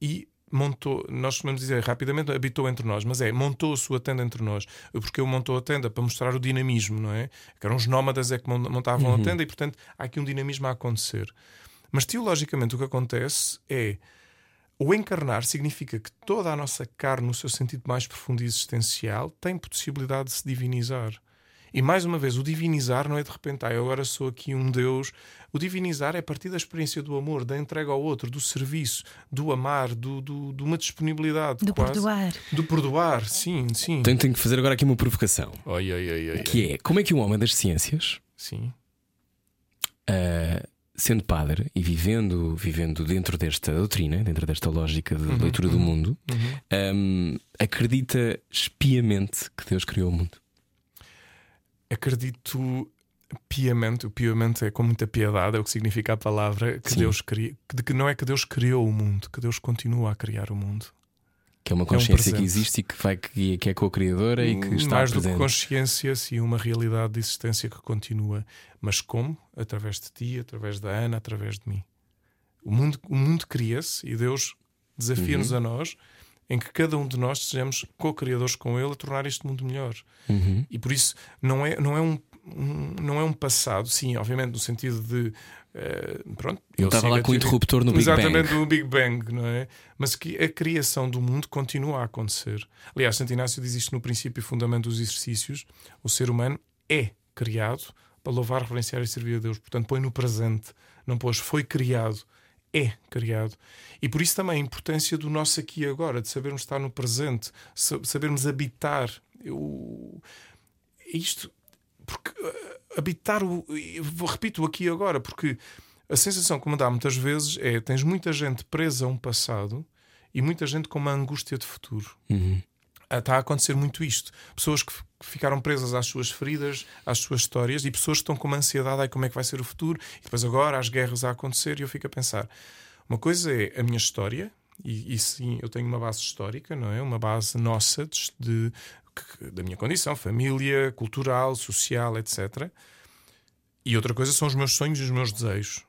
e montou, nós costumamos dizer rapidamente, habitou entre nós, mas é, montou a sua tenda entre nós. Porque ele montou a tenda para mostrar o dinamismo, não é? Que eram os nómadas é que montavam uhum. a tenda e, portanto, há aqui um dinamismo a acontecer. Mas teologicamente o que acontece é o encarnar significa que toda a nossa carne, no seu sentido mais profundo e existencial, tem possibilidade de se divinizar. E mais uma vez, o divinizar não é de repente, ah, eu agora sou aqui um Deus. O divinizar é a partir da experiência do amor, da entrega ao outro, do serviço, do amar, do, do de uma disponibilidade. Do quase. perdoar. Do perdoar, sim, sim. Então tenho que fazer agora aqui uma provocação. Oi, oi, oi, oi, que é como é que um homem das ciências, sim. Uh, sendo padre e vivendo, vivendo dentro desta doutrina, dentro desta lógica de uhum, leitura do uhum, mundo, uhum. um, acredita espiamente que Deus criou o mundo? acredito piamente, o piamente é com muita piedade, é o que significa a palavra, que Sim. Deus cria, de que não é que Deus criou o mundo, que Deus continua a criar o mundo. Que é uma consciência é um que existe e que, vai, que é co-criadora e que está Mais presente. do que consciência, sim, uma realidade de existência que continua. Mas como? Através de ti, através da Ana, através de mim. O mundo, o mundo cria-se e Deus desafia-nos uhum. a nós em que cada um de nós sejamos co-criadores com Ele a tornar este mundo melhor. Uhum. E por isso não é, não é um, um, não é um passado, sim, obviamente, no sentido de. Uh, pronto, eu estava lá com o interruptor no Big exatamente, Bang. Exatamente, no Big Bang, não é? Mas que a criação do mundo continua a acontecer. Aliás, Santo Inácio diz isto no princípio e fundamento dos exercícios: o ser humano é criado para louvar, reverenciar e servir a Deus. Portanto, põe no presente, não pôs foi criado é criado. E por isso também a importância do nosso aqui e agora, de sabermos estar no presente, sabermos habitar. Eu, isto, porque uh, habitar o. Repito aqui agora, porque a sensação que me dá muitas vezes é: tens muita gente presa a um passado e muita gente com uma angústia de futuro. Uhum. Está a acontecer muito isto. Pessoas que ficaram presas às suas feridas, às suas histórias, e pessoas que estão com uma ansiedade, aí como é que vai ser o futuro, e depois agora as guerras a acontecer, e eu fico a pensar: uma coisa é a minha história, e, e sim, eu tenho uma base histórica, não é? Uma base nossa de, da minha condição, família, cultural, social, etc. E outra coisa são os meus sonhos e os meus desejos.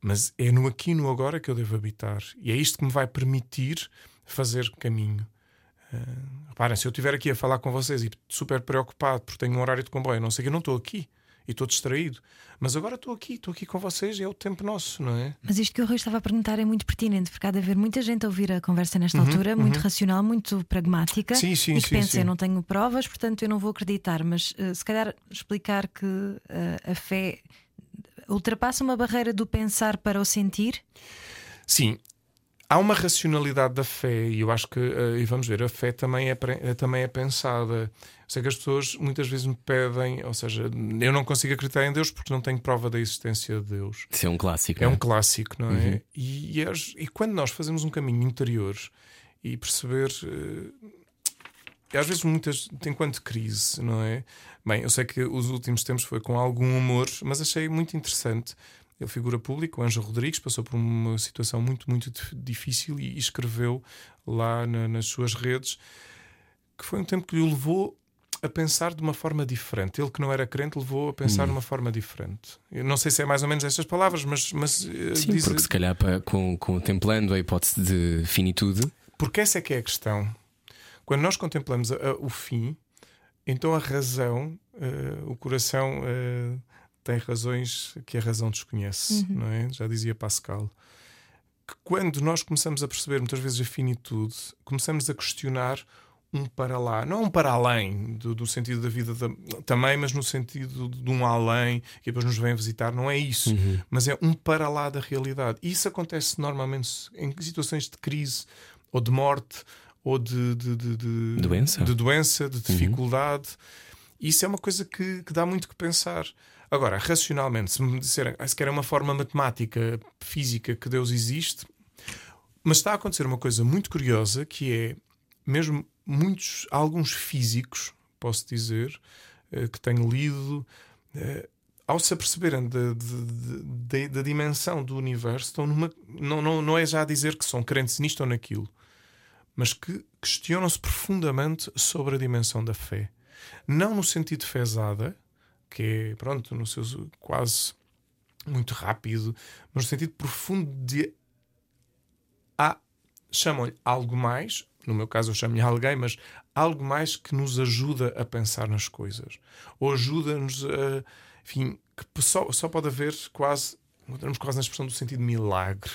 Mas é no aqui e no agora que eu devo habitar. E é isto que me vai permitir fazer caminho. Uh, reparem, se eu estiver aqui a falar com vocês e super preocupado porque tenho um horário de comboio, não sei que, eu não estou aqui e estou distraído. Mas agora estou aqui, estou aqui com vocês e é o tempo nosso, não é? Mas isto que o Rui estava a perguntar é muito pertinente, porque há de haver muita gente a ouvir a conversa nesta uhum, altura, uhum. muito racional, muito pragmática, sim, sim, e que sim, pensa: sim. eu não tenho provas, portanto eu não vou acreditar. Mas uh, se calhar explicar que uh, a fé ultrapassa uma barreira do pensar para o sentir? Sim, há uma racionalidade da fé e eu acho que, uh, e vamos ver, a fé também é, é, também é pensada. Sei que as pessoas muitas vezes me pedem, ou seja, eu não consigo acreditar em Deus porque não tenho prova da existência de Deus. Isso é um clássico. É não um clássico, não é? Uhum. E, e, e, quando nós fazemos um caminho interior e perceber. Uh, às vezes muitas enquanto crise, não é? Bem, eu sei que os últimos tempos foi com algum humor, mas achei muito interessante ele figura pública, o Ângelo Rodrigues, passou por uma situação muito, muito difícil e escreveu lá na, nas suas redes que foi um tempo que lhe levou a pensar de uma forma diferente. Ele que não era crente levou a pensar hum. de uma forma diferente. Eu não sei se é mais ou menos estas palavras, mas. mas eh, Sim, diz... porque se calhar com, contemplando a hipótese de finitude. Porque essa é que é a questão. Quando nós contemplamos a, a, o fim, então a razão, uh, o coração. Uh, tem razões que a razão desconhece, uhum. não é? Já dizia Pascal. Que quando nós começamos a perceber muitas vezes a finitude, começamos a questionar um para lá, não um para além do, do sentido da vida da, também, mas no sentido de um além que depois nos vem visitar, não é isso, uhum. mas é um para lá da realidade. E isso acontece normalmente em situações de crise ou de morte ou de, de, de, de doença, de, doença, de uhum. dificuldade. Uhum isso é uma coisa que, que dá muito que pensar. Agora, racionalmente, se me disserem ah, se quer é uma forma matemática, física que Deus existe, mas está a acontecer uma coisa muito curiosa que é mesmo muitos, alguns físicos, posso dizer, eh, que tenho lido, eh, ao se aperceberem da dimensão do universo, estão numa. Não, não, não é já a dizer que são crentes nisto ou naquilo, mas que questionam-se profundamente sobre a dimensão da fé. Não no sentido fezada, que é, pronto, no seu quase muito rápido, mas no sentido profundo de. Há, chamam-lhe algo mais, no meu caso eu chamo-lhe alguém, mas algo mais que nos ajuda a pensar nas coisas, ou ajuda-nos a enfim, que só, só pode haver quase, encontramos quase na expressão do sentido milagre.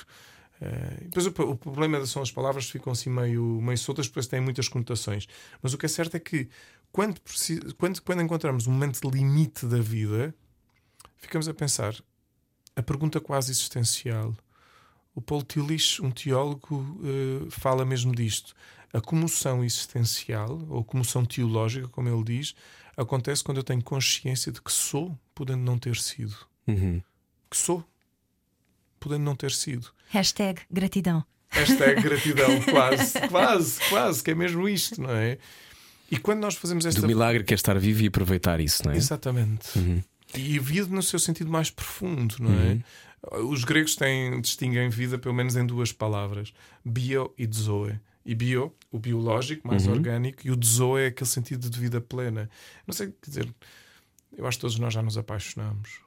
Uh, depois o, o, problema são as palavras que ficam assim meio, meio soltas, depois têm muitas conotações. Mas o que é certo é que quando, quando, quando encontramos um momento de limite da vida, ficamos a pensar a pergunta quase existencial. O Paul Tillich, um teólogo, uh, fala mesmo disto. A comoção existencial, ou comoção teológica, como ele diz, acontece quando eu tenho consciência de que sou, podendo não ter sido. Uhum. Que sou, podendo não ter sido. Hashtag gratidão. Hashtag *laughs* gratidão, quase, quase, quase, que é mesmo isto, não é? E quando nós fazemos esta. Do milagre que é estar vivo e aproveitar isso, não é? Exatamente. Uhum. E vida no seu sentido mais profundo, não é? Uhum. Os gregos têm, distinguem vida pelo menos em duas palavras: bio e zoe. E bio, o biológico, mais uhum. orgânico, e o zoe é aquele sentido de vida plena. Não sei, quer dizer, eu acho que todos nós já nos apaixonamos.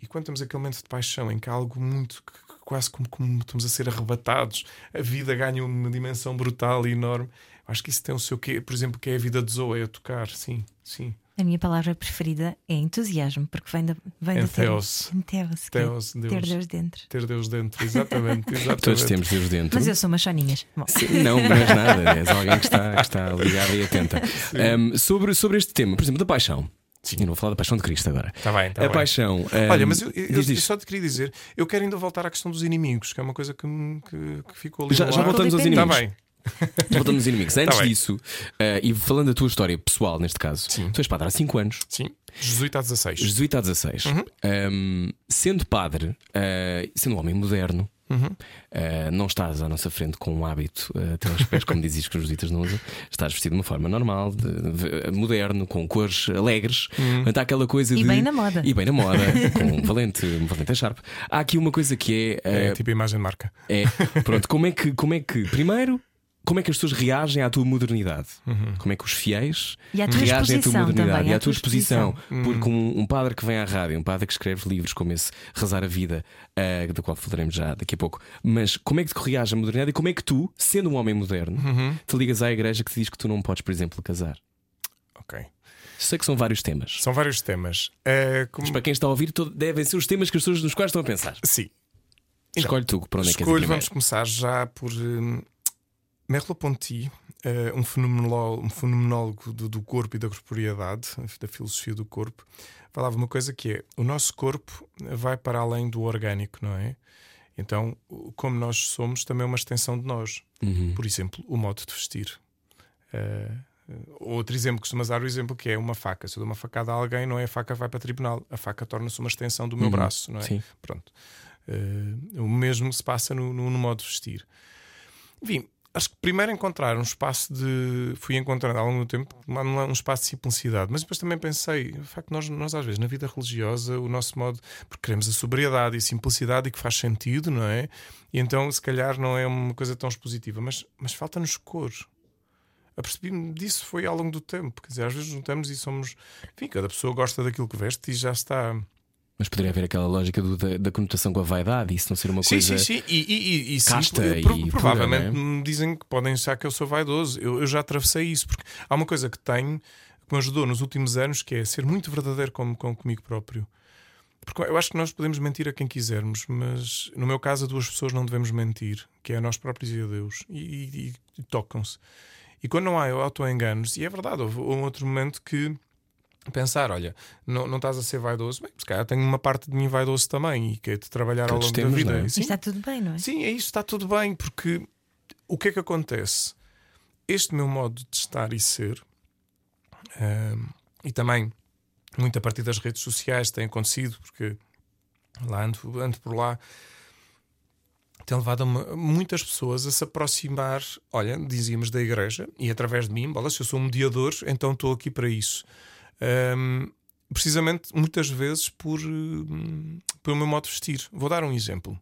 E quando temos aquele momento de paixão em que há algo muito quase como, como estamos a ser arrebatados, a vida ganha uma dimensão brutal e enorme. Acho que isso tem o seu quê, por exemplo, que é a vida de Zoe a tocar, sim, sim. A minha palavra preferida é entusiasmo, porque vem, da, vem do Theos. Theos, Theos Deus. ter Deus dentro. Ter Deus dentro, exatamente. *laughs* exatamente. Todos temos Deus dentro. Mas eu sou uma choninhas. Sim, não, mas *laughs* nada. És alguém que está, que está ligado e atenta. Um, sobre, sobre este tema, por exemplo, da paixão. Sim, eu não vou falar da paixão de Cristo agora. Está bem, tá a bem. paixão. Um, Olha, mas eu, eu, eu, só te queria dizer, eu quero ainda voltar à questão dos inimigos, que é uma coisa que, que, que ficou ali. Já, já voltamos aos inimigos. Está bem. *laughs* Voltamos aos inimigos. Tá Antes tá disso, uh, e falando da tua história pessoal, neste caso, Sim. tu és padre há 5 anos. Sim. Jesuíta há 16. Jesuíta há 16. Uhum. Um, sendo padre, uh, sendo um homem moderno, Uhum. Uh, não estás à nossa frente com um hábito uh, até aos pés, como dizes que os jesuítas não usam. Estás vestido de uma forma normal, de, de, moderno, com cores alegres. Uhum. Portanto, há aquela coisa e de. Bem na moda. E bem na moda, *laughs* com um valente, um valente Sharp. Há aqui uma coisa que é. Uh, é tipo a imagem de marca. É. Pronto, como é que, como é que primeiro como é que as pessoas reagem à tua modernidade? Uhum. Como é que os fiéis e à reagem à tua modernidade também, e à tua exposição? Uhum. Porque um, um, padre que vem à rádio, um padre que escreve livros como esse Rezar a Vida, uh, do qual falaremos já daqui a pouco, mas como é que te reage à modernidade e como é que tu, sendo um homem moderno, uhum. te ligas à igreja que te diz que tu não podes, por exemplo, casar? Ok. Sei que são vários temas. São vários temas. Uh, como... Mas para quem está a ouvir, devem ser os temas que as pessoas nos quais estão a pensar. Sim. Escolhe tu para onde é que Escolho, vamos começar já por. Uh, Merleau-Ponty, uh, um, fenomenólogo, um fenomenólogo do, do, corpo e da corporeidade, da filosofia do corpo, falava uma coisa que é: o nosso corpo vai para além do orgânico, não é? Então, como nós somos, também é uma extensão de nós. Uhum. Por exemplo, o modo de vestir. Uh, outro exemplo, costumas dar o exemplo que é uma faca. Se eu dou uma facada a alguém, não é a faca que vai para o tribunal, a faca torna-se uma extensão do meu uhum. braço, não é? Sim. Pronto. Uh, o mesmo se passa no, no, no modo de vestir. Enfim, acho que primeiro encontrar um espaço de. Fui encontrando ao longo do tempo um espaço de simplicidade, mas depois também pensei, de facto, nós, nós às vezes na vida religiosa, o nosso modo. Porque queremos a sobriedade e a simplicidade e que faz sentido, não é? E então, se calhar, não é uma coisa tão expositiva, mas, mas falta-nos cor. Apercebi-me disso foi ao longo do tempo. Quer dizer, às vezes juntamos e somos. Enfim, cada pessoa gosta daquilo que veste e já está. Mas poderia haver aquela lógica do, da, da, conotação com a vaidade, isso não ser uma sim, coisa. Sim, sim, e, e, e casta sim, e provavelmente pura, é? me dizem que podem achar que eu sou vaidoso. Eu, eu, já atravessei isso, porque há uma coisa que tenho que me ajudou nos últimos anos, que é ser muito verdadeiro com, com, comigo próprio. Porque eu acho que nós podemos mentir a quem quisermos, mas no meu caso, a duas pessoas não devemos mentir, que é a nós próprios e a Deus, e, e, e tocam-se. E quando não há auto-enganos, e é verdade, houve um outro momento que pensar, olha, não, não estás a ser vaidoso, bem, se calhar tenho uma parte de mim vaidoso também e que é de trabalhar Todos ao longo temos, da vida. é? Sim, está tudo bem, não é? sim, é isso, está tudo bem, porque o que é que acontece? Este meu modo de estar e ser, hum, e também muito a partir das redes sociais tem acontecido, porque lá ando, ando por lá, tem levado uma, muitas pessoas a se aproximar, olha, dizíamos da igreja, e através de mim, bola, se eu sou um mediador, então estou aqui para isso. Um, precisamente, muitas vezes, por, hum, por o meu modo de vestir. Vou dar um exemplo.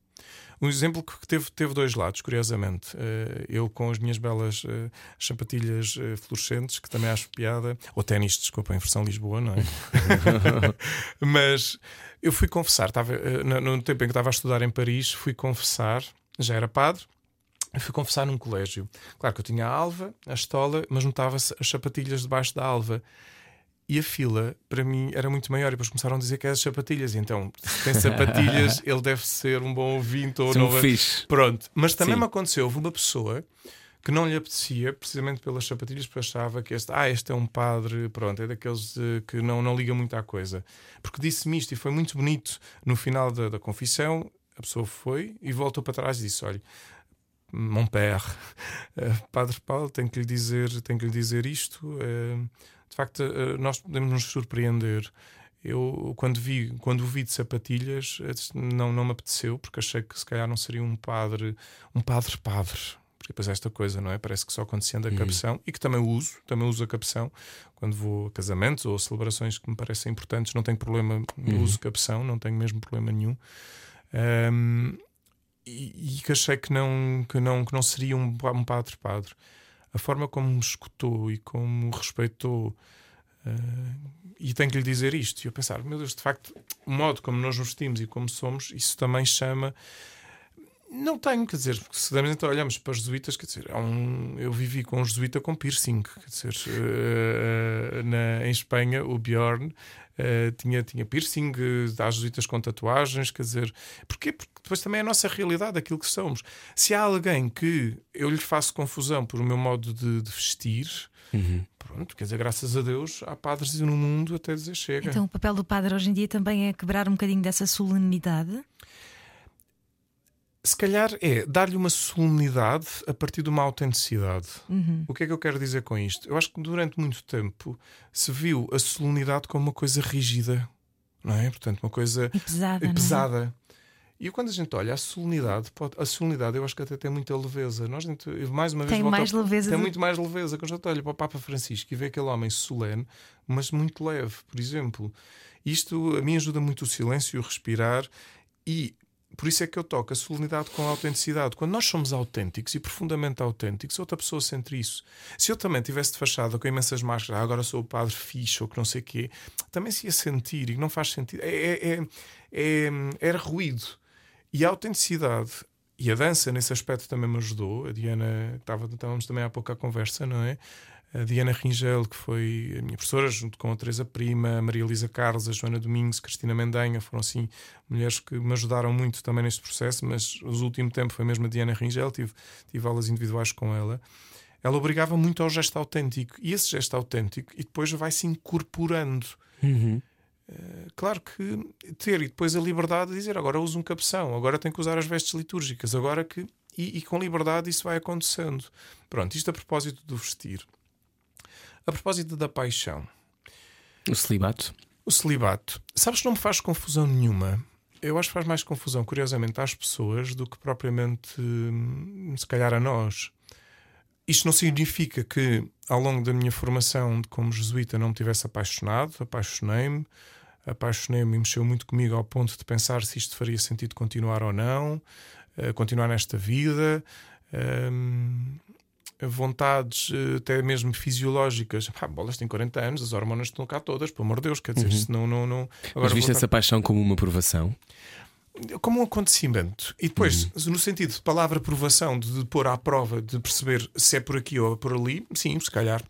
Um exemplo que teve, teve dois lados, curiosamente. Uh, eu com as minhas belas uh, sapatilhas uh, fluorescentes, que também acho piada, ou ténis, desculpa, em versão Lisboa, não é? *laughs* Mas eu fui confessar, estava, no, no tempo em que estava a estudar em Paris, fui confessar, já era padre, fui confessar num colégio. Claro que eu tinha a alva, a estola, mas notava-se as sapatilhas debaixo da alva. E a fila, para mim, era muito maior. E depois começaram a dizer que é as sapatilhas. E então, se tem sapatilhas, *laughs* ele deve ser um bom ouvinte ou não. Pronto. Mas também Sim. me aconteceu, houve uma pessoa que não lhe apetecia, precisamente pelas sapatilhas, porque achava que este, ah, este é um padre, pronto, é daqueles eh, que não, não liga muito à coisa. Porque disse-me isto e foi muito bonito. No final da, da confissão, a pessoa foi e voltou para trás e disse: olha. Mon père, eh, Padre Paulo, tenho que lhe dizer, tenho que lhe dizer isto. eh, de facto, eh, nós podemos nos surpreender. Eu, quando vi, quando o vi de sapatilhas, eh, não, não me apeteceu, porque achei que se calhar não seria um padre, um padre-padre. Porque depois esta coisa, não é? Parece que só acontecendo a capção e que também uso, também uso a capção quando vou a casamentos ou a celebrações que me parecem importantes, não tenho problema, uso capção, não tenho mesmo problema nenhum. Ahm, e, e que achei que não, que não, que não seria um, um padre-padre. A forma como me escutou e como respeitou, ah, e tenho que lhe dizer isto. E eu pensar, meu Deus, de facto, o modo como nós nos vestimos e como somos, isso também chama. Não tenho, quer dizer, porque se damos então olhamos para os jesuítas, quer dizer, há um, eu vivi com um jesuíta com piercing, quer dizer, eh, na, em Espanha, o Bjorn eh, tinha, tinha piercing, eh, há jesuítas com tatuagens, quer dizer, porquê? Porque depois também é a nossa realidade, aquilo que somos. Se há alguém que eu lhe faço confusão por o meu modo de, de vestir, pronto, quer dizer, graças a Deus, há padres no mundo até dizer chega. Então o papel do padre hoje em dia também é quebrar um bocadinho dessa solenidade. Se calhar é dar-lhe uma solenidade a partir de uma autenticidade. O que é que eu quero dizer com isto? Eu acho que durante muito tempo se viu a solenidade como uma coisa rígida, não é? Portanto, uma coisa E pesada. é? pesada. E quando a gente olha a solenidade, pode- a solenidade eu acho que até tem muita leveza. Nós, gente- mais uma vez Tem mais ao- leveza Tem do- muito mais leveza. Quando a gente olha para o Papa Francisco e vê aquele homem solene, mas muito leve, por exemplo. Isto a mim ajuda muito o silêncio, o respirar e por isso é que eu toco a solenidade com a autenticidade. Quando nós somos autênticos e profundamente autênticos, outra pessoa sente isso. Se eu também tivesse de fachada com imensas máscaras, ah, agora sou o padre fixe ou que não sei o quê, também se ia sentir e não faz sentido. É, é, é, é, era ruído. E a autenticidade e a dança nesse aspecto também me ajudou. A Diana, estava, estávamos também há pouco à conversa, não é? A Diana Ringel, que foi a minha professora, junto com a Teresa Prima, a Maria Elisa Carlos, a Joana Domingos, Cristina Mendanha, foram assim mulheres que me ajudaram muito também neste processo, mas no último tempo foi mesmo a Diana Ringel, tive, tive aulas individuais com ela. Ela obrigava muito ao gesto autêntico, e esse gesto autêntico, e depois vai se incorporando. Claro que ter e depois a liberdade de dizer agora uso um cabeção, agora tenho que usar as vestes litúrgicas, agora que. E, e com liberdade isso vai acontecendo. Pronto, isto a propósito do vestir. A propósito da paixão. O celibato. O celibato. Sabes que não me faz confusão nenhuma. Eu acho que faz mais confusão, curiosamente, às pessoas do que propriamente, hum, se calhar, a nós. Isto não significa que, ao longo da minha formação como jesuíta, não me tivesse apaixonado. Apaixonei-me. Apaixonei-me e mexeu muito comigo ao ponto de pensar se isto faria sentido continuar ou não, eh, continuar nesta vida. Hum, vontades eh, até mesmo fisiológicas. Pá, bolas têm 40 anos, as hormonas estão cá todas, pelo amor de Deus, quer dizer, senão não. não Mas agora viste voltar- essa paixão como uma provação? como um acontecimento. E depois, no sentido de palavra provação, de, de pôr à prova, de perceber se é por aqui ou por ali, sim, se calhar.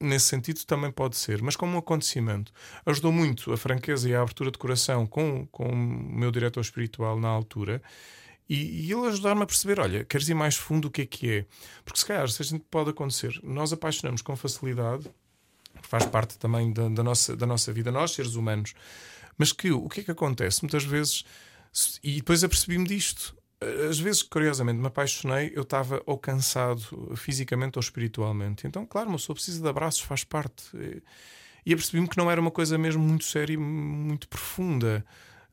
Nesse sentido também pode ser, mas como um acontecimento. Ajudou muito a franqueza e a abertura de coração com, com o meu diretor espiritual na altura. E, e ele ajudar-me a perceber: olha, queres ir mais fundo o que é que é? Porque se calhar, se a gente pode acontecer, nós apaixonamos com facilidade, faz parte também da, da nossa, da nossa vida, nós seres humanos. Mas que o que é que acontece? Muitas vezes, e depois apercebi-me disto. Às vezes, curiosamente, me apaixonei, eu estava ou cansado fisicamente ou espiritualmente. Então, claro, uma pessoa precisa de abraços, faz parte. E apercebi-me que não era uma coisa mesmo muito séria e muito profunda.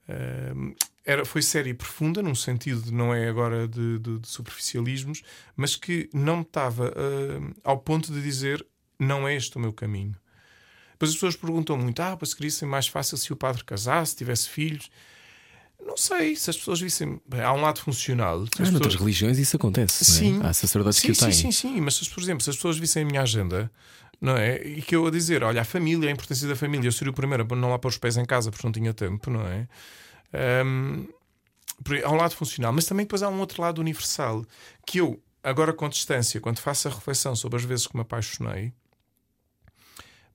Uh, era, foi séria e profunda, num sentido, não é agora de, de, de superficialismos, mas que não estava uh, ao ponto de dizer não é este o meu caminho. Depois as pessoas perguntam muito: ah, mas queria ser mais fácil se o padre casasse, tivesse filhos. Não sei, se as pessoas vissem. Bem, há um lado funcional. Se Ah, as noutras pessoas... religiões isso acontece. é? Sim. Há sacerdotes sim, que o sim, têm. sim, sim, mas se, por exemplo, se as pessoas vissem a minha agenda, não é? E que eu a dizer, olha, a família, a importância da família, eu seria o primeiro a não lá pôr os pés em casa porque não tinha tempo, não é? Aí há um lado funcional, mas também depois há um outro lado universal que eu, agora com distância, quando faço a reflexão sobre as vezes que me apaixonei,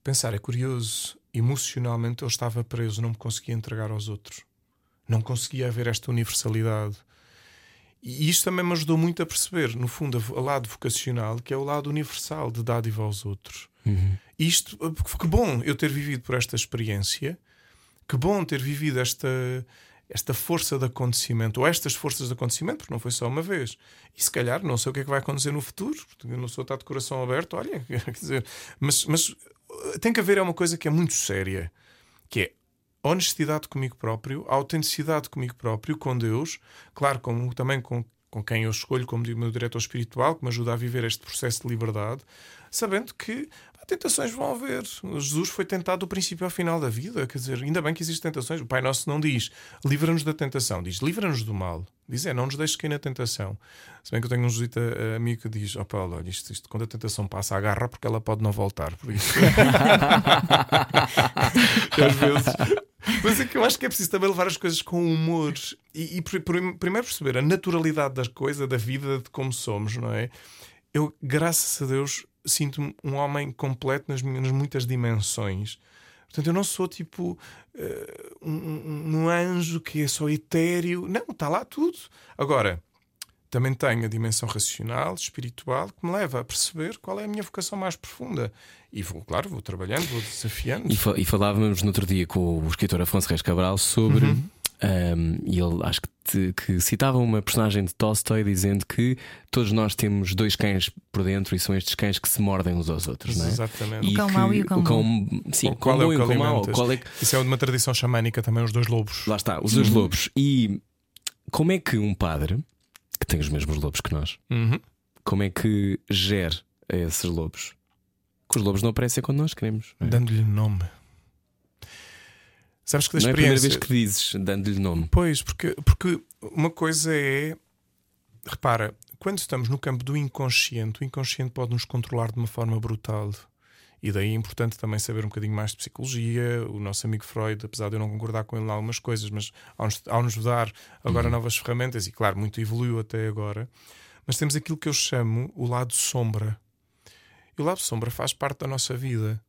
pensar é curioso, emocionalmente eu estava preso, não me conseguia entregar aos outros, não conseguia haver esta universalidade. E isto também me ajudou muito a perceber, no fundo, o lado vocacional, que é o lado universal de dádiva aos outros. Isto, que bom eu ter vivido por esta experiência, que bom ter vivido esta, esta força de acontecimento, ou estas forças de acontecimento, porque não foi só uma vez. E se calhar não sei o que é que vai acontecer no futuro, porque eu não sou está de coração aberto, olha, *laughs* quer dizer, mas, mas uh, tem que haver é uma coisa que é muito séria, que é honestidade comigo próprio, autenticidade comigo próprio, com Deus, claro, com, também com, com quem eu escolho como meu diretor espiritual, que me ajuda a viver este processo de liberdade, sabendo que tentações vão haver. Jesus foi tentado do princípio ao final da vida, quer dizer, ainda bem que existem tentações. O Pai Nosso não diz livra-nos da tentação, diz livra-nos do mal. Diz é, não nos deixes cair na tentação. Se bem que eu tenho um jesuíta eh, amigo que diz: Ó oh, Paulo, olha, isto, isto, quando a tentação passa, agarra porque ela pode não voltar. Por isso. E *laughs* às vezes. Mas é que eu acho que é preciso também levar as coisas com humor e, e pr- pr- primeiro perceber a naturalidade das coisas, da vida, de como somos, não é? Eu, graças a Deus, sinto-me um homem completo nas minhas muitas dimensões. Portanto, eu não sou tipo um, um- um anjo que é só etéreo. Não, está lá tudo. Agora, também tenho a dimensão racional, espiritual, que me leva a perceber qual é a minha vocação mais profunda. E vou, claro, vou trabalhando, vou desafiando. E, fa- e falávamos no outro dia com o escritor Afonso Reis Cabral sobre. Uhum. Um, e ele acho que, te- que citava uma personagem de Tolstói dizendo que todos nós temos dois cães por dentro e são estes cães que se mordem uns aos outros, não é? Exatamente. O cão mau e o cão Sim, Ou o qual cão é o e o cão mau. Qual é que- Isso é uma tradição xamânica também, os dois lobos. Lá está, os dois lobos. E como é que um padre, que tem os mesmos lobos que nós, Uhum. como é que gera esses lobos? Que os lobos não aparecem quando nós queremos. é? Dando-lhe nome. Sabes que da Não é a primeira experiência. vez que dizes, dando-lhe nome. Pois, porque, porque uma coisa é. Repara, quando estamos no campo do inconsciente, o inconsciente pode nos controlar de uma forma brutal. E daí é importante também saber um bocadinho mais de psicologia. O nosso amigo Freud, apesar de eu não concordar com ele em algumas coisas, mas ao nos, ao nos dar agora novas ferramentas, e claro, muito evoluiu até agora, mas temos aquilo que eu chamo o lado sombra. E o lado sombra faz parte da nossa vida.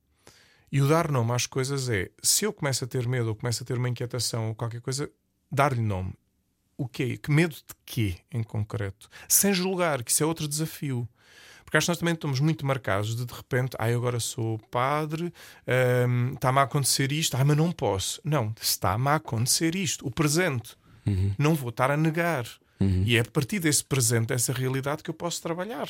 E o dar nome às coisas é, se eu começo a ter medo ou começo a ter uma inquietação ou qualquer coisa, dar-lhe nome. O quê? Que medo de quê, em concreto? Sem julgar, que isso é outro desafio. Porque acho que nós também estamos muito marcados de de repente, ai, agora sou padre, hum, está-me a acontecer isto, ai, mas não posso. Não, está-me a acontecer isto, o presente. Não vou estar a negar. E é a partir desse presente, dessa realidade, que eu posso trabalhar.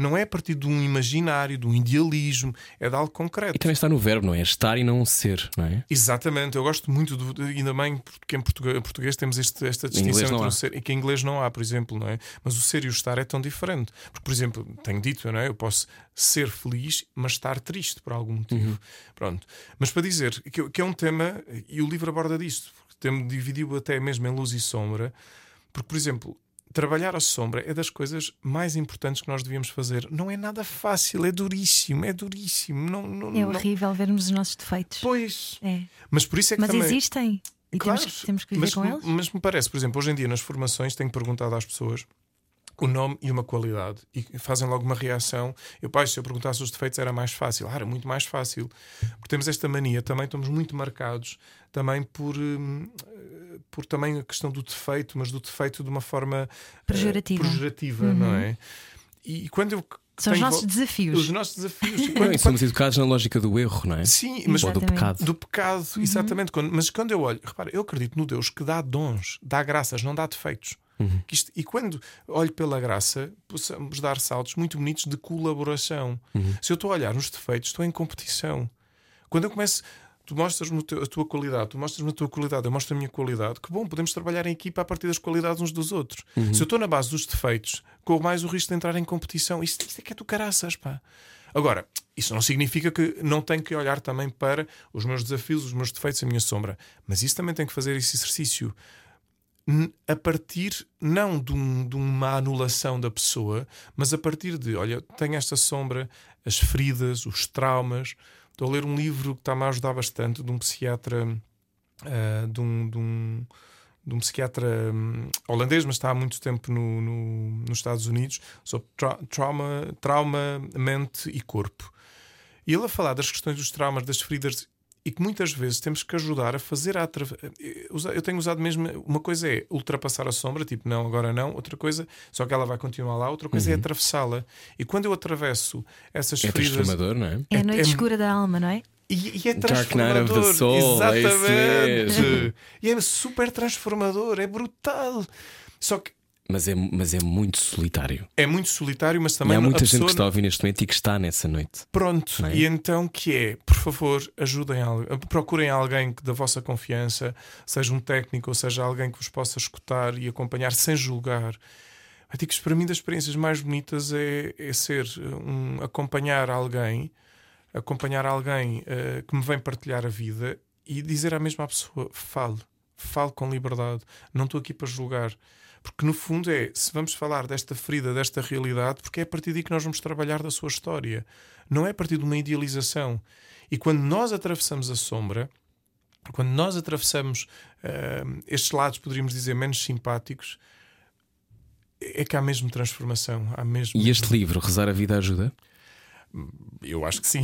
Não é a partir de um imaginário, de um idealismo, é de algo concreto. E também está no verbo, não é? Estar e não ser, não é? Exatamente, eu gosto muito, do, ainda bem porque em português, português temos este- esta distinção entre há. o ser e que em inglês não há, por exemplo, não é? Mas o ser e o estar é tão diferente. Porque, por exemplo, tenho dito, não é? Eu posso ser feliz, mas estar triste por algum motivo. Uhum. Pronto. Mas para dizer que, que é um tema, e o livro aborda disto, porque dividiu até mesmo em luz e sombra, porque, por exemplo. Trabalhar a sombra é das coisas mais importantes que nós devíamos fazer. Não é nada fácil, é duríssimo, é duríssimo. Não, não, É não- horrível vermos os nossos defeitos. Pois. É. Mas por isso é que Mas também. existem. E Claro, temos, que- temos que viver mas, com eles. Mas me parece, por exemplo, hoje em dia nas formações tenho perguntado às pessoas o nome e uma qualidade e fazem logo uma reação. Eu, pai, se eu perguntasse os defeitos era mais fácil. Ah, era muito mais fácil. Porque temos esta mania, também estamos muito marcados também por, hum, por também a questão do defeito, mas do defeito de uma forma eh, Pejorativa. pejorativa, não é? E quando eu São os nossos desafios. os nossos desafios. *laughs* E quando- e somos educados na lógica do erro, não é? Sim, mas Ou do pecado. do pecado, exatamente. Quando- mas quando eu olho, repara, eu acredito no Deus que dá dons, dá graças, não dá defeitos. Que isto- e quando olho pela graça, possamos dar saltos muito bonitos de colaboração. Se eu estou a olhar nos defeitos, estou em competição. Quando eu começo, tu mostras-me a tua qualidade, tu mostras-me a tua qualidade, eu mostro a minha qualidade, que bom, podemos trabalhar em equipa a partir das qualidades uns dos outros. Se eu estou na base dos defeitos, com mais o risco de entrar em competição, isto, isto é que é tu caraças, pá. Agora, isso não significa que não tenho que olhar também para os meus desafios, os meus defeitos, a minha sombra. Mas isso também tem que fazer esse exercício a partir não de, um- de uma anulação da pessoa, mas a partir de, olha, tenho esta sombra, as feridas, os traumas. Estou a ler um livro que está-me a ajudar bastante, de um psiquiatra, ah, de, um, de, um, de um psiquiatra hum, holandês, mas está há muito tempo no- no- nos Estados Unidos, sobre tra- trauma, trauma, mente e corpo. E ele a falar das questões dos traumas, das feridas, e que muitas vezes temos que ajudar a fazer a atra- Eu tenho usado mesmo. Uma coisa é ultrapassar a sombra, tipo, não, agora não. Outra coisa, só que ela vai continuar lá. Outra coisa é atravessá-la. E quando eu atravesso essas É feridas. transformador, não é? É a É- noite é- escura da alma, não é? E, e é Dark Night of the transformador. Soul, é Exatamente. mesmo. e é super transformador, é brutal. Só que Mas é, mas é muito solitário. é muito solitário, mas E também há a muita gente que está a ouvir neste momento e que está nessa noite. Pronto, é? e então que é, por favor, ajudem al- procurem alguém da vossa confiança, seja um técnico ou seja alguém que vos possa escutar e acompanhar sem julgar. Eu digo que para mim das experiências mais bonitas é, é ser um acompanhar alguém, acompanhar alguém eh, que me vem partilhar a vida e dizer à mesma pessoa: fale, fale com liberdade, não estou aqui para julgar. Porque no fundo é, se vamos falar desta ferida, desta realidade, porque é a partir daí que nós vamos trabalhar da sua história. Não é a partir de uma idealização. E quando nós atravessamos a sombra, quando nós atravessamos ah, estes lados, poderíamos dizer, menos simpáticos, é que há mesmo transformação. Há mesmo... E este livro, Rezar a Vida Ajuda? Eu acho que sim.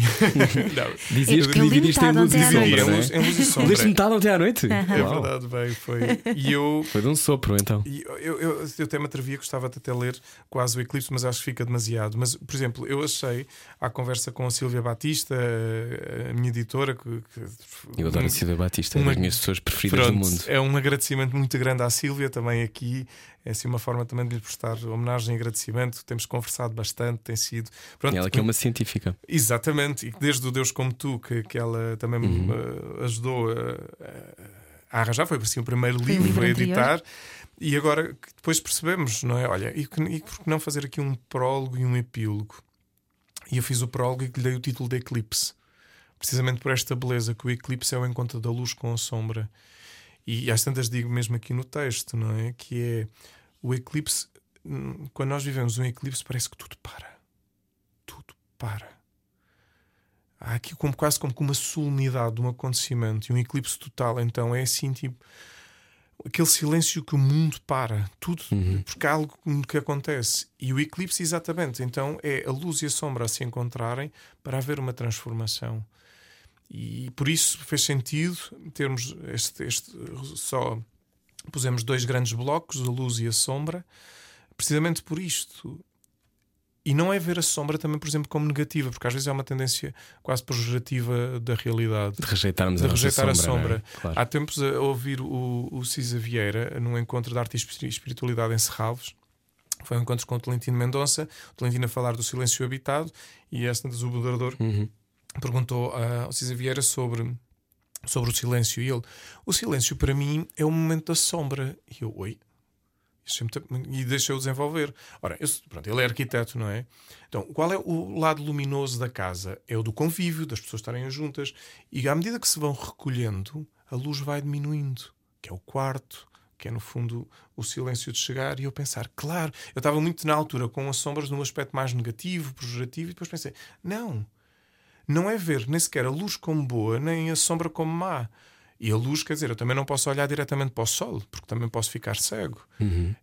*laughs* Dizias É que dividir isto em luz e sombra, é é? luz, é e sombra. Leste metade ontem à noite? É verdade, veio, foi. E eu, *laughs* Foi de um sopro, então. E eu, eu, eu, eu até me atrevia, gostava de até ler quase o Eclipse, mas acho que fica demasiado. Mas, por exemplo, eu achei, à conversa com a Silvia Batista, a, minha editora, que, que- Eu adoro a Silvia Batista, é uma- das minhas pessoas preferidas Pronto, do mundo. é um agradecimento muito grande à Silvia, também aqui. É assim uma forma também de lhe prestar homenagem e agradecimento. Temos conversado bastante, tem sido. Pronto, Ela que é uma científica. Exatamente, e desde o Deus como Tu, que, que ela também me Uhum. eh, ajudou a, a- a arranjar, foi assim o primeiro Foi livro livro a editar. E agora que depois percebemos, não é? Olha, e, que, e por que não fazer aqui um prólogo e um epílogo? E eu fiz o prólogo e lhe dei o título de Eclipse, precisamente por esta beleza, que o eclipse é o encontro da luz com a sombra. E às tantas digo mesmo aqui no texto, não é? Que é o eclipse, hum, quando nós vivemos um eclipse, parece que tudo para. Tudo para. Há aqui como, quase como uma solenidade de um acontecimento e um eclipse total, então é assim tipo aquele silêncio que o mundo para, tudo, porque há algo que acontece. E o eclipse, exatamente, então é a luz e a sombra a se encontrarem para haver uma transformação. E por isso fez sentido termos este, este só pusemos dois grandes blocos, a luz e a sombra, precisamente por isto. E não é ver a sombra também, por exemplo, como negativa, porque às vezes é uma tendência quase pejorativa da realidade. De rejeitarmos De a rejeitar a sombra. sombra. não é? Claro. Há tempos a ouvir o, o Cisa Vieira num encontro de arte e espiri- espiritualidade em Serralves. Foi um encontro com o Tolentino Mendonça, o Tolentino a falar do silêncio habitado e esta do moderador Uhum. perguntou ah, ao Cisa Vieira sobre, sobre o silêncio. E ele, o silêncio para mim é o momento da sombra. E eu, oi. É E deixou desenvolver. Ora, eu- pronto, ele é arquiteto, não é? Então, qual é o lado luminoso da casa? É o do convívio, das pessoas estarem juntas. E à medida que se vão recolhendo, a luz vai diminuindo, que é o quarto, que é no fundo o silêncio de chegar. E eu pensar, claro, eu estava muito na altura com as sombras num aspecto mais negativo, pejorativo, e depois pensei, não, não é ver nem sequer a luz como boa, nem a sombra como má. E a luz, quer dizer, eu também não posso olhar diretamente para o sol, porque também posso ficar cego.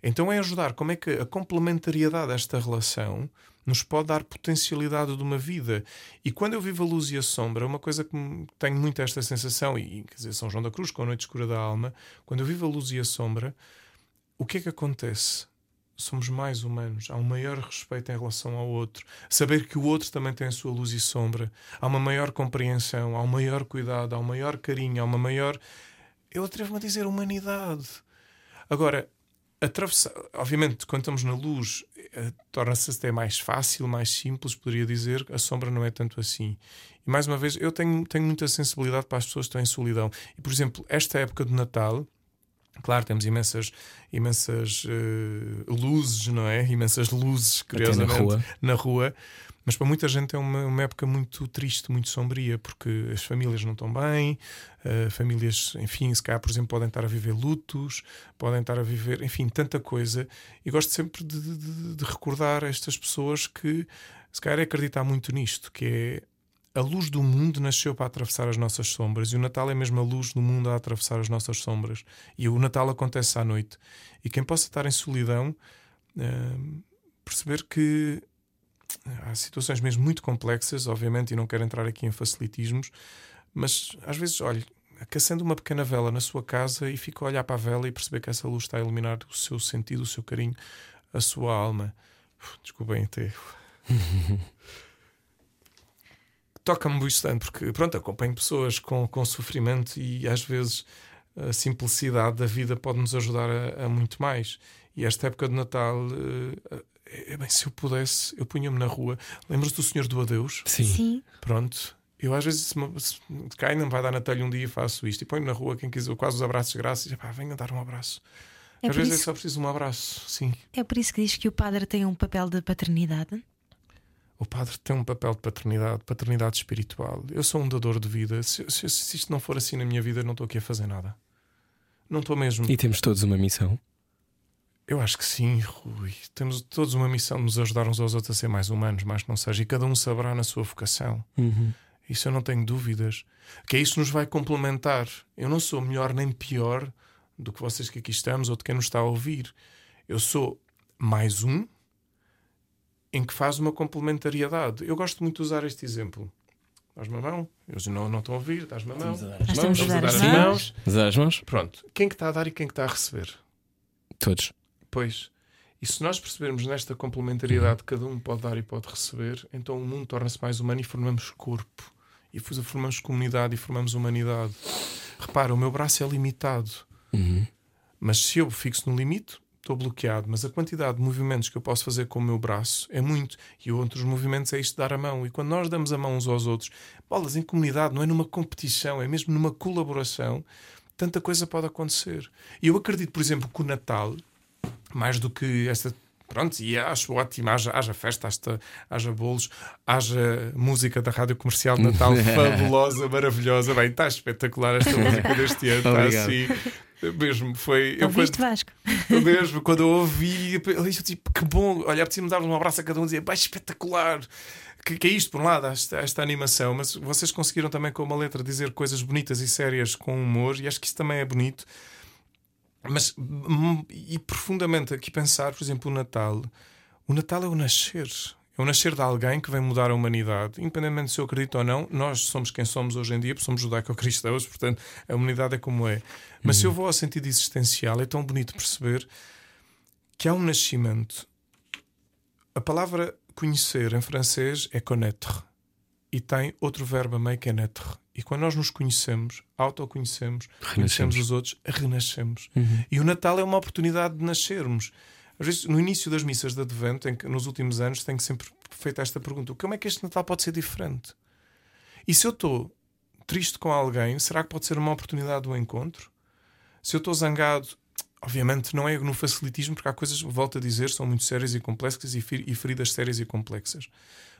Então é ajudar como é que a complementariedade desta relação nos pode dar potencialidade de uma vida. E quando eu vivo a luz e a sombra, uma coisa que tenho muito esta sensação, e quer dizer, São João da Cruz, com a Noite Escura da Alma, quando eu vivo a luz e a sombra, o que é que acontece? Somos mais humanos, há um maior respeito em relação ao outro, saber que o outro também tem a sua luz e sombra, há uma maior compreensão, há um maior cuidado, há um maior carinho, há uma maior, eu atrevo-me a dizer, humanidade. Agora, atravessar, obviamente, quando estamos na luz, eh, torna-se até mais fácil, mais simples, poderia dizer. A sombra não é tanto assim. E mais uma vez, eu tenho, tenho muita sensibilidade para as pessoas que estão em solidão. E, por exemplo, esta época de Natal. Claro, temos imensas, imensas uh, luzes, não é? Imensas luzes, curiosamente, na rua. na rua. Mas para muita gente é uma, uma época muito triste, muito sombria, porque as famílias não estão bem, uh, famílias, enfim, se calhar, por exemplo, podem estar a viver lutos, podem estar a viver, enfim, tanta coisa. E gosto sempre de, de, de recordar a estas pessoas que, se calhar, é acreditar muito nisto, que é a luz do mundo nasceu para atravessar as nossas sombras e o Natal é mesmo a luz do mundo a atravessar as nossas sombras. E o Natal acontece à noite. E quem possa estar em solidão, uh, perceber que há situações mesmo muito complexas, obviamente, e não quero entrar aqui em facilitismos, mas às vezes, olha, acendendo uma pequena vela na sua casa e fica a olhar para a vela e perceber que essa luz está a iluminar o seu sentido, o seu carinho, a sua alma. Desculpem até. *laughs* Toca-me bastante, porque pronto, acompanho pessoas com, com sofrimento e às vezes a simplicidade da vida pode nos ajudar a, a muito mais. E esta época de Natal uh, é bem, se eu pudesse, eu punha-me na rua. Lembras do Senhor do Adeus? Sim. Sim. Pronto. Eu às vezes, se, me, se cai, não vai dar na telha um dia e faço isto. E ponho na rua quem quiser, quase os abraços de graça e pá, venha dar um abraço. É às vezes é isso- só preciso de um abraço, sim. É por isso que diz que o padre tem um papel de paternidade. O padre tem um papel de paternidade, paternidade espiritual. Eu sou um dador de vida. Se, se- se isto não for assim na minha vida, eu não estou aqui a fazer nada. Não estou mesmo. E temos todos uma missão. Eu acho que sim, Rui. Temos todos uma missão de nos ajudar uns aos outros a ser mais humanos, mais que não seja. E cada um saberá na sua vocação. Isso eu não tenho dúvidas. Que é isso que nos vai complementar. Eu não sou melhor nem pior do que vocês que aqui estamos ou de quem nos está a ouvir. Eu sou mais um em que faz uma complementariedade. Eu gosto muito de usar este exemplo. Dás-me a mão, eles não, não estão a ouvir, dás-me a mão. Estamos a dar as Estamos dar as mãos. mãos. Mãos? Pronto. Quem que está a dar e quem que está a receber? Todos. Pois. E se nós percebermos nesta complementariedade que cada um pode dar e pode receber, então o mundo torna-se mais humano e formamos corpo. E formamos comunidade e formamos humanidade. Repara, o meu braço é limitado. Uhum. Mas se eu fixo no limite, estou bloqueado. Mas a quantidade de movimentos que eu posso fazer com o meu braço é muito. E outros movimentos é isto de dar a mão. E quando nós damos a mão uns aos outros, bolas em comunidade, não é numa competição, é mesmo numa colaboração, tanta coisa pode acontecer. E eu acredito, por exemplo, que o Natal, mais do que esta. Pronto, e acho ótimo, haja, haja festa, haja, haja bolos, haja música da rádio comercial de Natal *laughs* fabulosa, maravilhosa. Bem, está espetacular esta música deste ano, está assim. Mesmo foi. Eu Ouviste, quando- Vasco? mesmo, quando eu ouvi, eu disse tipo, que bom, olha, preciso dar um abraço a cada um e dizer, "Pá, espetacular. Que, que é isto, por um lado, esta, esta animação, mas vocês conseguiram também com uma letra dizer coisas bonitas e sérias com humor, e acho que isso também é bonito. Mas, hum, e profundamente aqui pensar, por exemplo, o Natal. O Natal é o nascer. É o nascer de alguém que vem mudar a humanidade. Independentemente se eu acredito ou não, nós somos quem somos hoje em dia, porque somos judaico-cristãos, portanto, a humanidade é como é. Mas se eu vou ao sentido existencial, é tão bonito perceber que há um nascimento. A palavra conhecer em francês é connaître e tem outro verbo a meio que é naître. E quando nós nos conhecemos, autoconhecemos, conhecemos os outros, renascemos. E o Natal é uma oportunidade de nascermos. Às vezes, no início das missas de Advento, em que, nos últimos anos, tenho sempre feito esta pergunta: como é que este Natal pode ser diferente? E se eu estou triste com alguém, será que pode ser uma oportunidade do encontro? Se eu estou zangado, obviamente não é no facilitismo, porque há coisas, volto a dizer, são muito sérias e complexas e feridas sérias e complexas.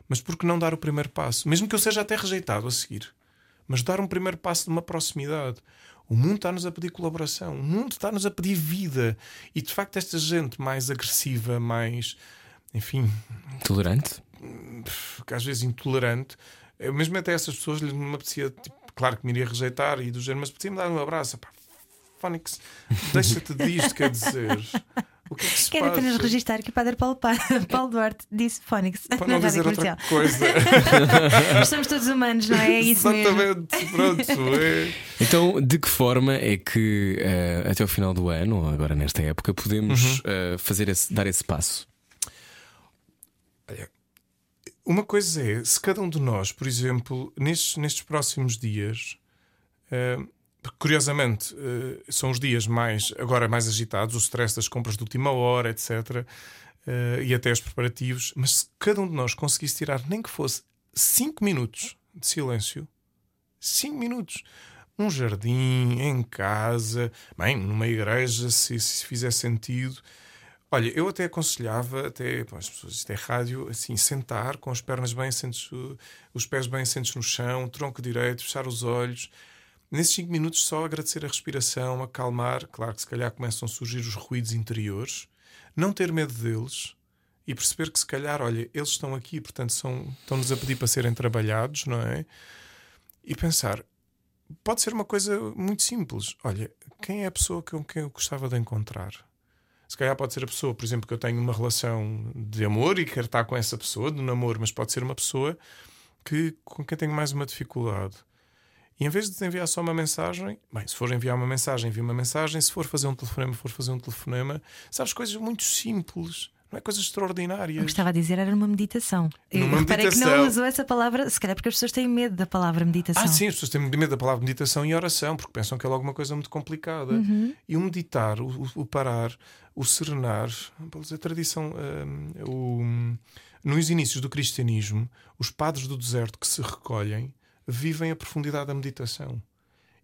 Mas por que não dar o primeiro passo? Mesmo que eu seja até rejeitado a seguir. Mas dar um primeiro passo de uma proximidade. O mundo está-nos a pedir colaboração. O mundo está-nos a pedir vida. E de facto, esta gente mais agressiva, mais. Enfim, Tolerante? que às vezes intolerante, eu mesmo até essas pessoas lhes me apetecia, tipo, claro que me iria rejeitar e do género, mas apetecia-me dar um abraço. Pá, Fónix, deixa-te disto, quer dizer. O que é que se Quero passa? apenas registrar que o padre Paulo, Pa- *laughs* Paulo Duarte disse Fónix Para na não rádio dizer outra coisa. *laughs* Somos todos humanos, não é? É isso mesmo. Exatamente, pronto. É. Então, de que forma é que eh, até o final do ano, ou agora nesta época, podemos eh, fazer esse, dar esse passo? Uma coisa é, se cada um de nós, por exemplo, nestes, nestes próximos dias, eh, curiosamente, eh, são os dias mais agora mais agitados, o stress das compras de última hora, etc. eh, e até os preparativos. Mas se cada um de nós conseguisse tirar nem que fosse 5 minutos de silêncio, 5 minutos, um jardim, em casa, bem, numa igreja, se, se fizer sentido. Olha, eu até aconselhava, até pô, as pessoas, isto é rádio, assim, sentar com as pernas bem assentes, os pés bem assentes no chão, tronco direito, fechar os olhos. Nesses 5 minutos, só agradecer a respiração, acalmar. Claro que se calhar começam a surgir os ruídos interiores. Não ter medo deles e perceber que se calhar, olha, eles estão aqui, portanto, estão-nos a pedir para serem trabalhados, não é? E pensar, pode ser uma coisa muito simples. Olha, quem é a pessoa com quem eu gostava de encontrar? Se calhar pode ser a pessoa, por exemplo, que eu tenho uma relação de amor e quero estar com essa pessoa, de namoro, mas pode ser uma pessoa que, com quem tenho mais uma dificuldade. E em vez de enviar só uma mensagem, bem, se for enviar uma mensagem, envia uma mensagem, se for fazer um telefonema, for fazer um telefonema, sabes, coisas muito simples, não é coisas extraordinárias. O que estava a dizer era numa meditação. Eu Numa reparei que não meditação. usou essa palavra, se calhar porque as pessoas têm medo da palavra meditação. Ah, sim, as pessoas têm medo da palavra meditação e oração, porque pensam que é logo uma coisa muito complicada. E o meditar, o, o- parar, o serenar, vamos dizer, a tradição, hum, o- nos inícios do cristianismo, os padres do deserto que se recolhem vivem a profundidade da meditação.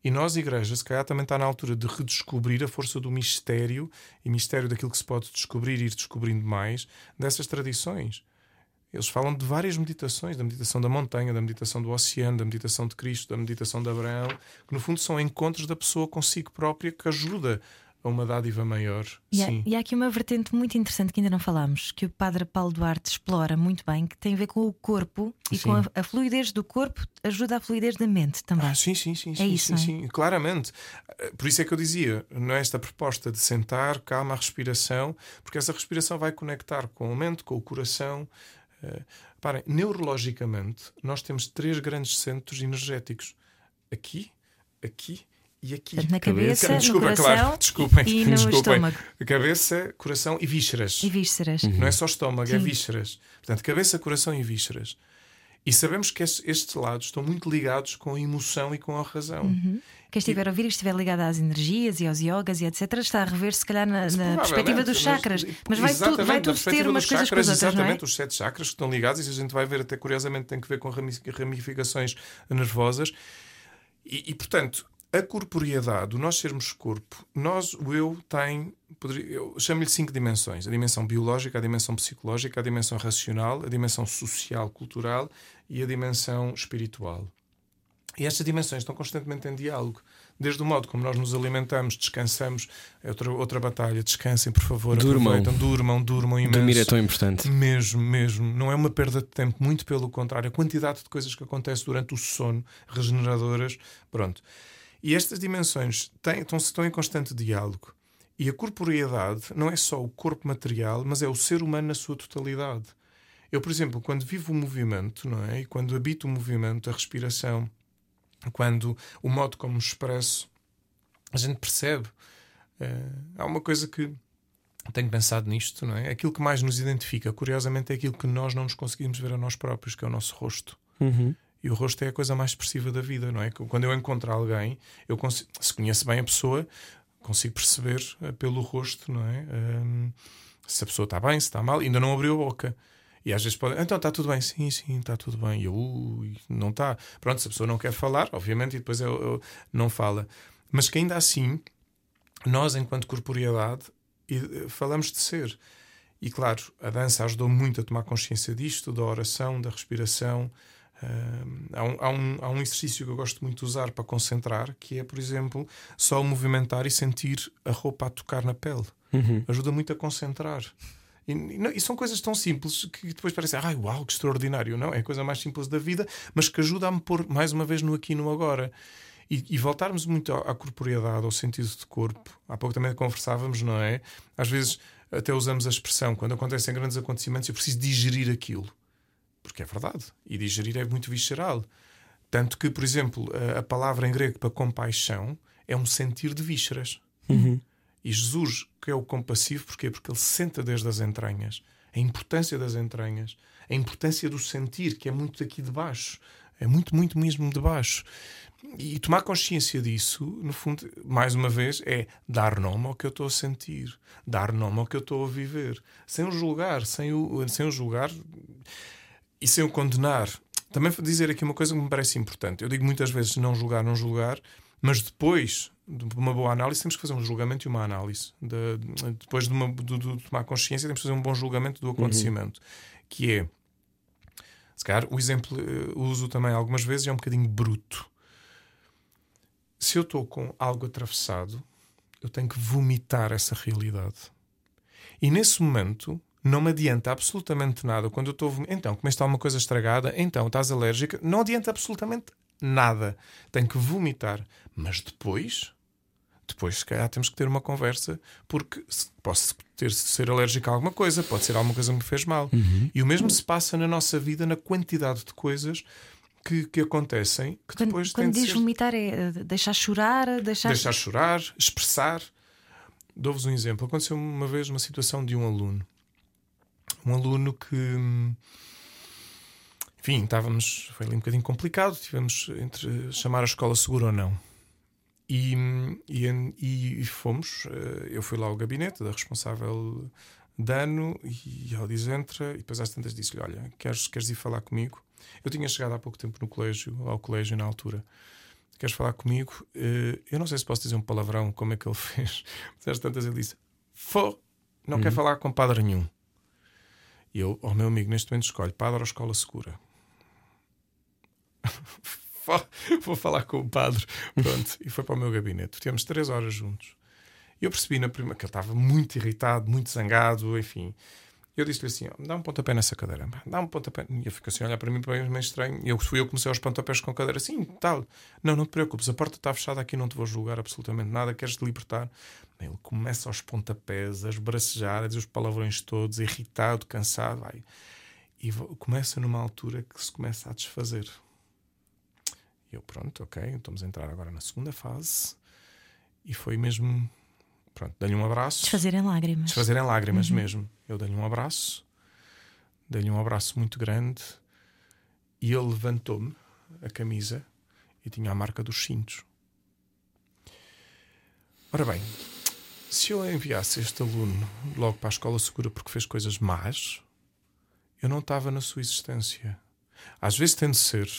E nós, igreja, se calhar também está na altura de redescobrir a força do mistério e mistério daquilo que se pode descobrir e ir descobrindo mais dessas tradições. Eles falam de várias meditações, da meditação da montanha, da meditação do oceano, da meditação de Cristo, da meditação de Abraão, que no fundo são encontros da pessoa consigo própria que ajuda a uma dádiva maior. E há, Sim. e há aqui uma vertente muito interessante que ainda não falámos, que o padre Paulo Duarte explora muito bem, que tem a ver com o corpo e Sim. com a, a fluidez do corpo ajuda a fluidez da mente também. Ah, sim, sim, sim, sim, isso, sim, é? sim, claramente. Por isso é que eu dizia, não é esta proposta de sentar, calma a respiração, porque essa respiração vai conectar com a mente, com o coração. Eh, Reparem, neurologicamente, nós temos três grandes centros energéticos: aqui, aqui e aqui. Portanto, na cabeça, no Desculpa, coração claro, *laughs* desculpem, e no desculpem. estômago. Cabeça, coração e vísceras. E vísceras. Não é só estômago, é Sim. vísceras. Portanto, cabeça, coração e vísceras. E sabemos que estes, lados estão muito ligados com a emoção e com a razão. Uhum. Quem estiver a ouvir e estiver ligado às energias e aos yogas e etc., está a rever, se calhar, na, na perspectiva dos chakras. Mas, vai, tu, Exatamente, vai na tudo ter umas coisas com as chakras, outras, não é? Exatamente, os sete chakras que estão ligados, e a gente vai ver, até curiosamente, tem que ver com rami- ramificações nervosas. E, e, portanto, a corporeidade, o nós sermos corpo, nós, o eu, tem, eu chamo-lhe cinco dimensões: a dimensão biológica, a dimensão psicológica, a dimensão racional, a dimensão social, cultural e a dimensão espiritual. E estas dimensões estão constantemente em diálogo. Desde o modo como nós nos alimentamos, descansamos, é outra, outra batalha. Descansem, por favor. Durmam. durmam, durmam imenso. Dormir é tão importante. Mesmo, mesmo. Não é uma perda de tempo, muito pelo contrário. A quantidade de coisas que acontece durante o sono, regeneradoras, pronto. E estas dimensões têm, estão, estão em constante diálogo. E a corporeidade não é só o corpo material, mas é o ser humano na sua totalidade. Eu, por exemplo, quando vivo o movimento, não é? E quando habito o movimento, a respiração, quando o modo como me expresso, a gente percebe. Eh, há uma coisa que tenho pensado nisto, não é? Aquilo que mais nos identifica, curiosamente, é aquilo que nós não nos conseguimos ver a nós próprios, que é o nosso rosto. Uhum. E o rosto é a coisa mais expressiva da vida, não é? Quando eu encontro alguém, eu consigo, se conheço bem a pessoa, consigo perceber eh, pelo rosto, não é? Ahm, se a pessoa está bem, se está mal, ainda não abriu a boca. E às vezes pode, então está tudo bem, sim, sim, está tudo bem. E eu, ui, não está. Pronto, se a pessoa não quer falar, obviamente, e depois eu, eu não fala. Mas que ainda assim, nós, enquanto corporeidade, eh, falamos de ser. E claro, a dança ajudou muito a tomar consciência disto, da oração, da respiração. Ah, há, um, há, um, há um exercício que eu gosto muito de usar para concentrar, que é, por exemplo, só o movimentar e sentir a roupa a tocar na pele. Uhum. Ajuda muito a concentrar. E, não- e são coisas tão simples que depois parecem, ai uau, que extraordinário. Não, é a coisa mais simples da vida, mas que ajuda a me pôr mais uma vez no aqui e no agora. E, e voltarmos muito à, à corporeidade, ao sentido de corpo. Há pouco também conversávamos, não é? Às vezes até usamos a expressão, quando acontecem grandes acontecimentos, eu preciso digerir aquilo. Porque é verdade. E digerir é muito visceral. Tanto que, por exemplo, a, palavra em grego para compaixão é um sentir de vísceras. E Jesus, que é o compassivo, porquê? Porque ele senta desde as entranhas. A importância das entranhas. A importância do sentir, que é muito aqui de baixo. É muito, muito mesmo de baixo. E tomar consciência disso, no fundo, mais uma vez, é dar nome ao que eu estou a sentir, dar nome ao que eu estou a viver, sem o julgar, sem o, sem o julgar e sem o condenar. Também dizer aqui uma coisa que me parece importante. Eu digo muitas vezes não julgar, não julgar, mas depois de uma boa análise temos que fazer um julgamento e uma análise. De, depois de, uma, de, de, tomar consciência, temos que fazer um bom julgamento do acontecimento, uhum. que é se calhar o exemplo uh, uso também algumas vezes é um bocadinho bruto se eu estou com algo atravessado, eu tenho que vomitar essa realidade. E nesse momento não me adianta absolutamente nada. Quando eu estou. Então, comeste alguma coisa estragada, então estás alérgica, não adianta absolutamente nada. Tenho que vomitar. Mas depois. Depois, se calhar, temos que ter uma conversa, porque posso ter ser alérgico a alguma coisa, pode ser alguma coisa que me fez mal. Uhum. E o mesmo se passa na nossa vida, na quantidade de coisas que, que acontecem que quando, depois quando diz ser... vomitar é eh, deixar chorar, deixar, deixar chorar, expressar. Dou-vos um exemplo. Aconteceu uma vez uma situação de um aluno. Um aluno que. Enfim, estávamos. Foi ali um bocadinho complicado. Tivemos entre chamar a escola segura ou não. E, e, e fomos. Eh, eu fui lá ao gabinete da responsável de ano e ela diz: entra. E depois às tantas disse-lhe: Olha, queres, queres ir falar comigo? Eu tinha chegado há pouco tempo no colégio, ao colégio na altura. Queres falar comigo? Uh, eu não sei se posso dizer um palavrão, como é que ele *laughs* fez. Mas às tantas ele disse: não uhum. quer falar com padre nenhum. E eu, ao meu amigo, neste momento escolhe padre ou escola segura. *laughs* Vou falar com o padre. Pronto, e foi para o meu gabinete. Tivemos três horas juntos. E eu percebi na primeira que ele estava muito irritado, muito zangado, enfim. Eu disse-lhe assim: dá um pontapé nessa cadeira, dá um pontapé. E ele fica assim a olhar para mim, mim meio estranho. E eu fui eu comecei aos pontapés com a cadeira, assim, tal. Não, não te preocupes, a porta está fechada aqui, não te vou julgar absolutamente nada, queres te libertar. Ele começa aos pontapés, a esbracejar, a dizer os palavrões todos, irritado, cansado. Vai. E começa numa altura que se começa a desfazer. E eu, pronto, ok, estamos a entrar agora na segunda fase. E foi mesmo Pronto, dei-lhe um abraço. Desfazer em lágrimas. Desfazer em lágrimas uhum. mesmo. Eu dei-lhe um abraço, dei-lhe um abraço muito grande e ele levantou-me a camisa e tinha a marca dos cintos. Ora bem, se eu enviasse este aluno logo para a escola segura porque fez coisas más, eu não estava na sua existência. Às vezes tem de ser.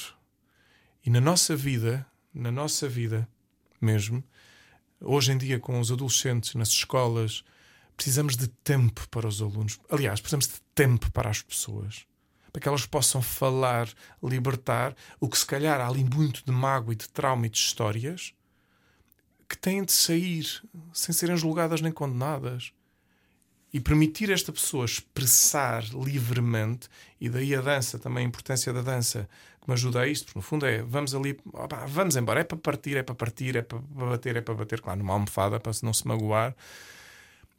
E na nossa vida, na nossa vida mesmo, Hoje em dia, com os adolescentes nas escolas, precisamos de tempo para os alunos. Aliás, precisamos de tempo para as pessoas. Para que elas possam falar, libertar o que se calhar há ali muito de mágoa e de trauma e de histórias que têm de sair sem serem julgadas nem condenadas. E permitir esta pessoa expressar livremente, e daí a dança, também a importância da dança que me ajuda a isto, porque no fundo é vamos ali, opa, vamos embora, é para partir, é para partir, é para bater, é para bater, claro, numa almofada para não se magoar.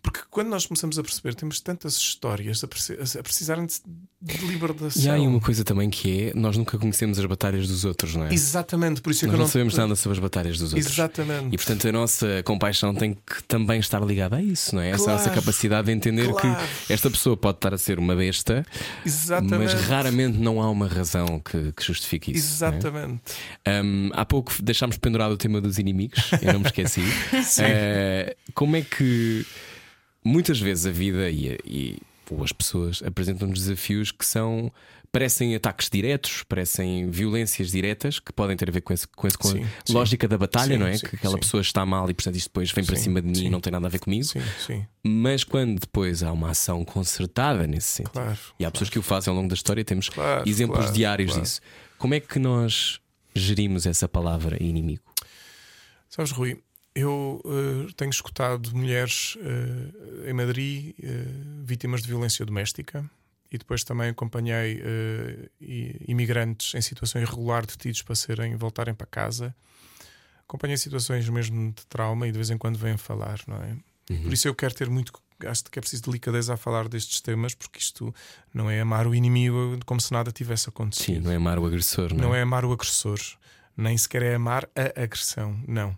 Porque quando nós começamos a perceber, temos tantas histórias a, precisarem de, libertação. E há uma coisa também que é: nós nunca conhecemos as batalhas dos outros, não é? Exatamente, por isso é nós que não, não sabemos nada sobre as batalhas dos outros. Exatamente. E portanto a nossa compaixão tem que também estar ligada a isso, não é? Essa claro. nossa capacidade de entender claro. que esta pessoa pode estar a ser uma besta, Exatamente. mas raramente não há uma razão que, que justifique isso. É? Exatamente. É? Um, há pouco deixámos pendurado o tema dos inimigos, eu não me esqueci. *laughs* uh, como é que muitas vezes a vida e, e ou as pessoas apresentam desafios que são parecem ataques diretos, parecem violências diretas que podem ter a ver com, esse, com, esse, com sim, a lógica da batalha, sim, não é? Sim, que aquela pessoa está mal e portanto isto depois vem para cima de mim e não tem nada a ver comigo. Mas quando depois há uma ação concertada nesse sentido, claro, e há claro. pessoas que o fazem ao longo da história, temos claro, exemplos diários disso. Como é que nós gerimos essa palavra inimigo? Sabes, Rui, eu uh, tenho escutado mulheres uh, em Madrid uh, vítimas de violência doméstica e depois também acompanhei imigrantes em situação irregular detidos para serem voltarem para casa. Acompanhei situações mesmo de trauma e de vez em quando vêm falar, não é? Uhum. Por isso eu quero ter muito acho que é preciso delicadeza a falar destes temas, porque isto não é amar o inimigo como se nada tivesse acontecido. Sim, não é amar o agressor, não, não é amar o agressor, nem sequer é amar a agressão, não.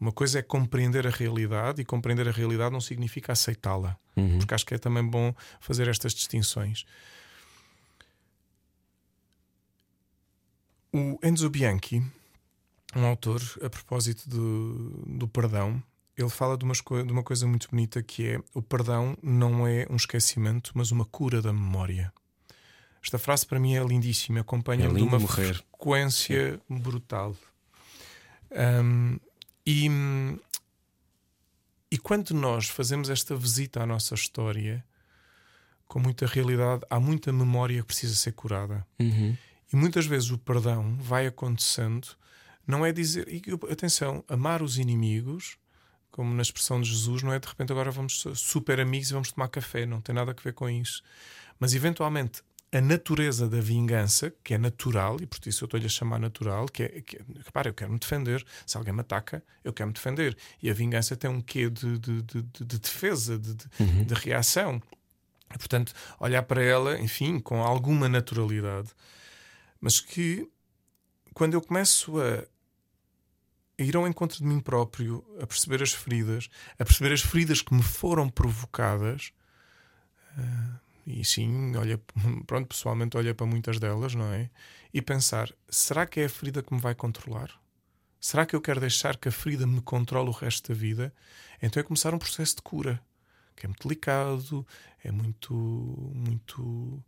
Uma coisa é compreender a realidade e compreender a realidade não significa aceitá-la, uhum. porque acho que é também bom fazer estas distinções. O Enzo Bianchi, um autor, a propósito do, do perdão, ele fala de, umas de uma coisa muito bonita que é o perdão não é um esquecimento, mas uma cura da memória. Esta frase para mim é lindíssima, É acompanha-me de lindo uma morrer. frequência brutal. Um, e, e quando nós fazemos esta visita à nossa história, com muita realidade, há muita memória que precisa ser curada. Uhum. E muitas vezes o perdão vai acontecendo, não é dizer. E, atenção, amar os inimigos, como na expressão de Jesus, não é de repente agora vamos ser super amigos e vamos tomar café, não tem nada a ver com isso. Mas eventualmente a natureza da vingança, que é natural, e por isso eu estou-lhe a chamar natural, que é, que, repara, eu quero me defender. Se alguém me ataca, eu quero me defender. E a vingança tem um quê de, de, de, de- de defesa, de, de, de reação. E, portanto, olhar para ela, enfim, com alguma naturalidade. Mas que quando eu começo a, a ir ao encontro de mim próprio, a perceber as feridas, a perceber as feridas que me foram provocadas, ah, e sim, olha, *laughs* pronto, pessoalmente olha para muitas delas, não é? E pensar: será que é a ferida que me vai controlar? Será que eu quero deixar que a ferida me controle o resto da vida? Então é começar um processo de cura, que é muito delicado, é muito, muito.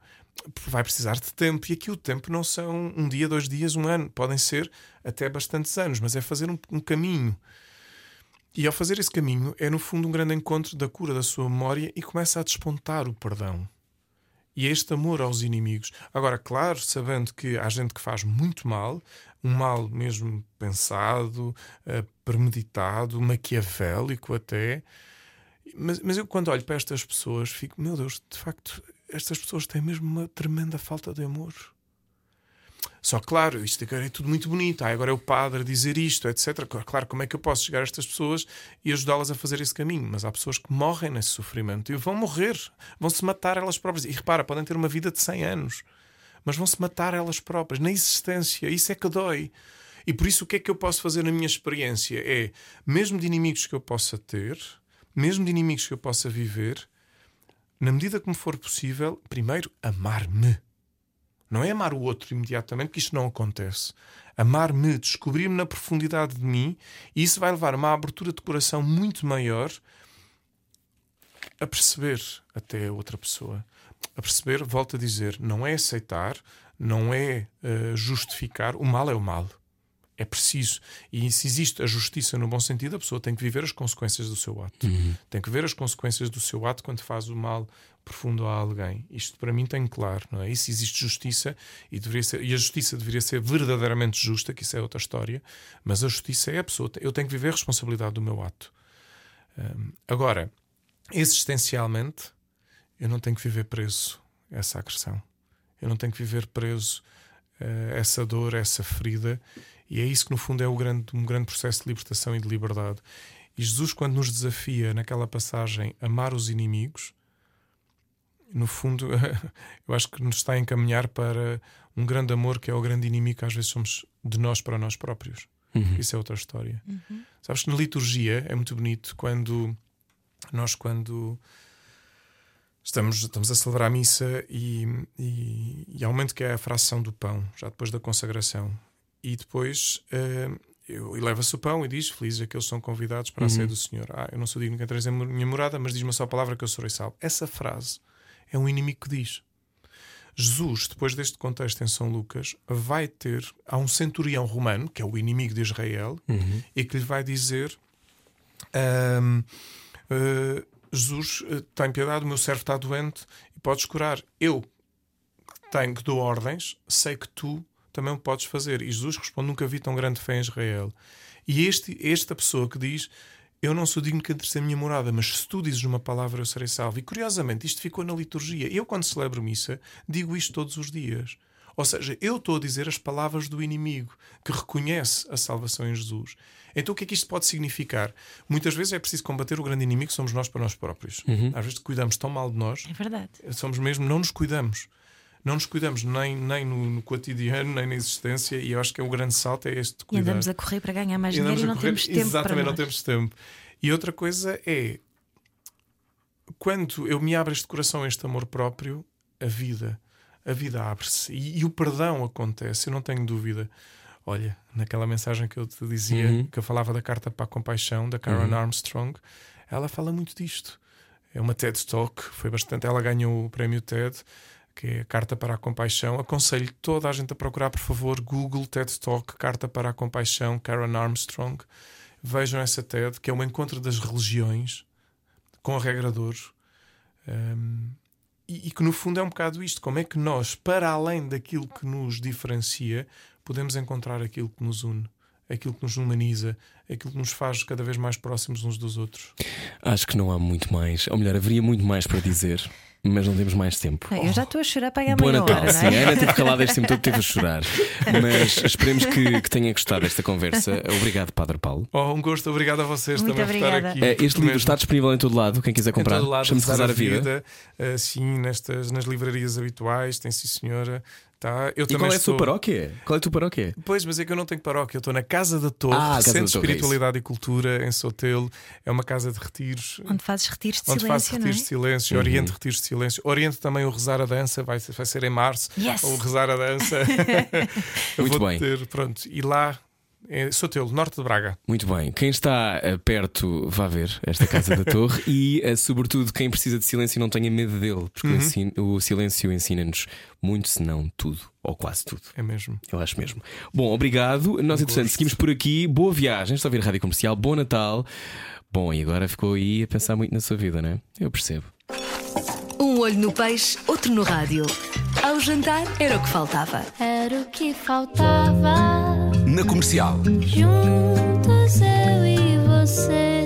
Vai precisar de tempo. E aqui o tempo não são um dia, dois dias, um ano. Podem ser até bastantes anos, mas é fazer um, um caminho. E ao fazer esse caminho, é no fundo um grande encontro da cura da sua memória e começa a despontar o perdão. E é este amor aos inimigos. Agora, claro, sabendo que há gente que faz muito mal, um mal mesmo pensado, eh, premeditado, maquiavélico até. Mas, mas eu, quando olho para estas pessoas, fico, meu Deus, de facto, estas pessoas têm mesmo uma tremenda falta de amor. Só claro, isto agora é tudo muito bonito. Ah, agora é o padre dizer isto, etc. Claro, como é que eu posso chegar a estas pessoas e ajudá-las a fazer esse caminho? Mas há pessoas que morrem nesse sofrimento e vão morrer, vão se matar elas próprias. E repara, podem ter uma vida de 100 anos, mas vão se matar elas próprias na existência. Isso é que dói. E por isso, o que é que eu posso fazer na minha experiência? É, mesmo de inimigos que eu possa ter, mesmo de inimigos que eu possa viver, na medida que me for possível, primeiro amar-me. Não é amar o outro imediatamente, que isto não acontece. Amar-me, descobrir-me na profundidade de mim, e isso vai levar a uma abertura de coração muito maior a perceber até a outra pessoa. A perceber, volto a dizer, não é aceitar, não é eh, justificar. O mal é o mal. É preciso. E se existe a justiça no bom sentido, a pessoa tem que viver as consequências do seu ato. Tem que ver as consequências do seu ato quando faz o mal profundo a alguém. Isto para mim tem claro, não é? E se existe justiça, e, deveria ser, e a justiça deveria ser verdadeiramente justa, que isso é outra história, mas a justiça é a pessoa. Eu tenho que viver a responsabilidade do meu ato. Hum, agora, existencialmente, eu não tenho que viver preso a essa agressão. Eu não tenho que viver preso a essa dor, a essa ferida. E é isso que, no fundo, é o grande, um grande processo de libertação e de liberdade. E Jesus, quando nos desafia naquela passagem a amar os inimigos, no fundo, *laughs* eu acho que nos está a encaminhar para um grande amor que é o grande inimigo que às vezes somos de nós para nós próprios. Isso é outra história. Sabes que na liturgia é muito bonito quando nós, quando estamos, estamos a celebrar a missa e, e, e há um momento que é a fração do pão, já depois da consagração, e depois. eh, eu, e leva-se o pão e diz: Felizes aqueles que são convidados para a ceia do Senhor. Ah, eu não sou digno que entreis em minha morada, mas diz-me só a palavra que eu serei salvo. Essa frase é um inimigo que diz. Jesus, depois deste contexto em São Lucas, vai ter. Há um centurião romano, que é o inimigo de Israel, e que lhe vai dizer: ahm, ah, Jesus, ah, tem piedade, o meu servo está doente e podes curar. Eu que tenho que dou ordens, sei que tu também o podes fazer. E Jesus responde: Nunca vi tão grande fé em Israel. E este, esta pessoa que diz: Eu não sou digno que entres em minha morada, mas se tu dizes uma palavra, eu serei salvo. E curiosamente, isto ficou na liturgia. Eu, quando celebro missa, digo isto todos os dias. Ou seja, eu estou a dizer as palavras do inimigo que reconhece a salvação em Jesus. Então, o que é que isto pode significar? Muitas vezes é preciso combater o grande inimigo que somos nós para nós próprios. Às vezes cuidamos tão mal de nós É verdade. somos mesmo, não nos cuidamos. Não nos cuidamos nem, nem no, no cotidiano, nem na existência, e eu acho que é o grande salto é este de E cuidar. andamos a correr para ganhar mais E dinheiro e não correr- temos tempo Exatamente, para não temos tempo. E outra coisa é quando eu me abro este coração, este amor próprio, a vida, a vida abre-se e, e o perdão acontece, eu não tenho dúvida. Olha, naquela mensagem que eu te dizia, Uhum. que eu falava da carta para a compaixão, da Karen Armstrong, ela fala muito disto. É uma TED Talk, foi bastante. Ela ganhou o prémio TED, que é a Carta para a Compaixão. Aconselho toda a gente a procurar, por favor, Google TED Talk, Carta para a Compaixão, Karen Armstrong. Vejam essa TED, que é um encontro das religiões com a regra de ouro. Um, e, e que no fundo é um bocado isto: como é que nós, para além daquilo que nos diferencia, podemos encontrar aquilo que nos une, aquilo que nos humaniza, aquilo que nos faz cada vez mais próximos uns dos outros. Acho que não há muito mais, ou melhor, haveria muito mais para dizer, mas não temos mais tempo. Eu já estou a chorar para há Boa Natal, hora, sim. não é? A Ana esteve calada este tempo todo, teve a chorar. Mas esperemos que, que tenha gostado desta conversa. Obrigado, Padre Paulo. Oh, um gosto, obrigado a vocês Muito também por obrigada. estar aqui. Eh, Este livro Mesmo. está disponível em todo lado, quem quiser comprar. Em todo lado, Chama-se Rezar a Vida. eh, sim, nestas, nas livrarias habituais, tem sim, senhora. Tá. Eu E também qual é a estou... sua paróquia? Qual é a tua paróquia? Pois, mas é que eu não tenho paróquia, eu estou na Casa da Torre, Ah, Centro de é Espiritualidade e Cultura, em Sotelo. É uma casa de retiros. Onde fazes retiros de Onde silêncio, não é? retiros de silêncio, e oriento retiros de silêncio. Oriento também o Rezar a Dança, vai, ser- vai ser em março. Yes! O Rezar a Dança. *laughs* Eu Muito vou bem. Ter, pronto, e lá, é Sotelo, norte de Braga. Muito bem. Quem está eh, perto, vá ver esta Casa da Torre *laughs* e, eh, sobretudo, quem precisa de silêncio, não tenha medo dele, porque o Uhum. o silêncio ensina-nos muito, se não tudo, ou quase tudo. É mesmo. Eu acho mesmo. Bom, obrigado. Nós, entretanto, seguimos por aqui. Boa viagem. Estou a ouvir a rádio comercial. Bom Natal. Bom, e agora ficou aí a pensar muito na sua vida, não é? Eu percebo. Um olho no peixe, outro no rádio. Ao jantar era o que faltava. Era o que faltava. Na comercial. Juntos eu e você.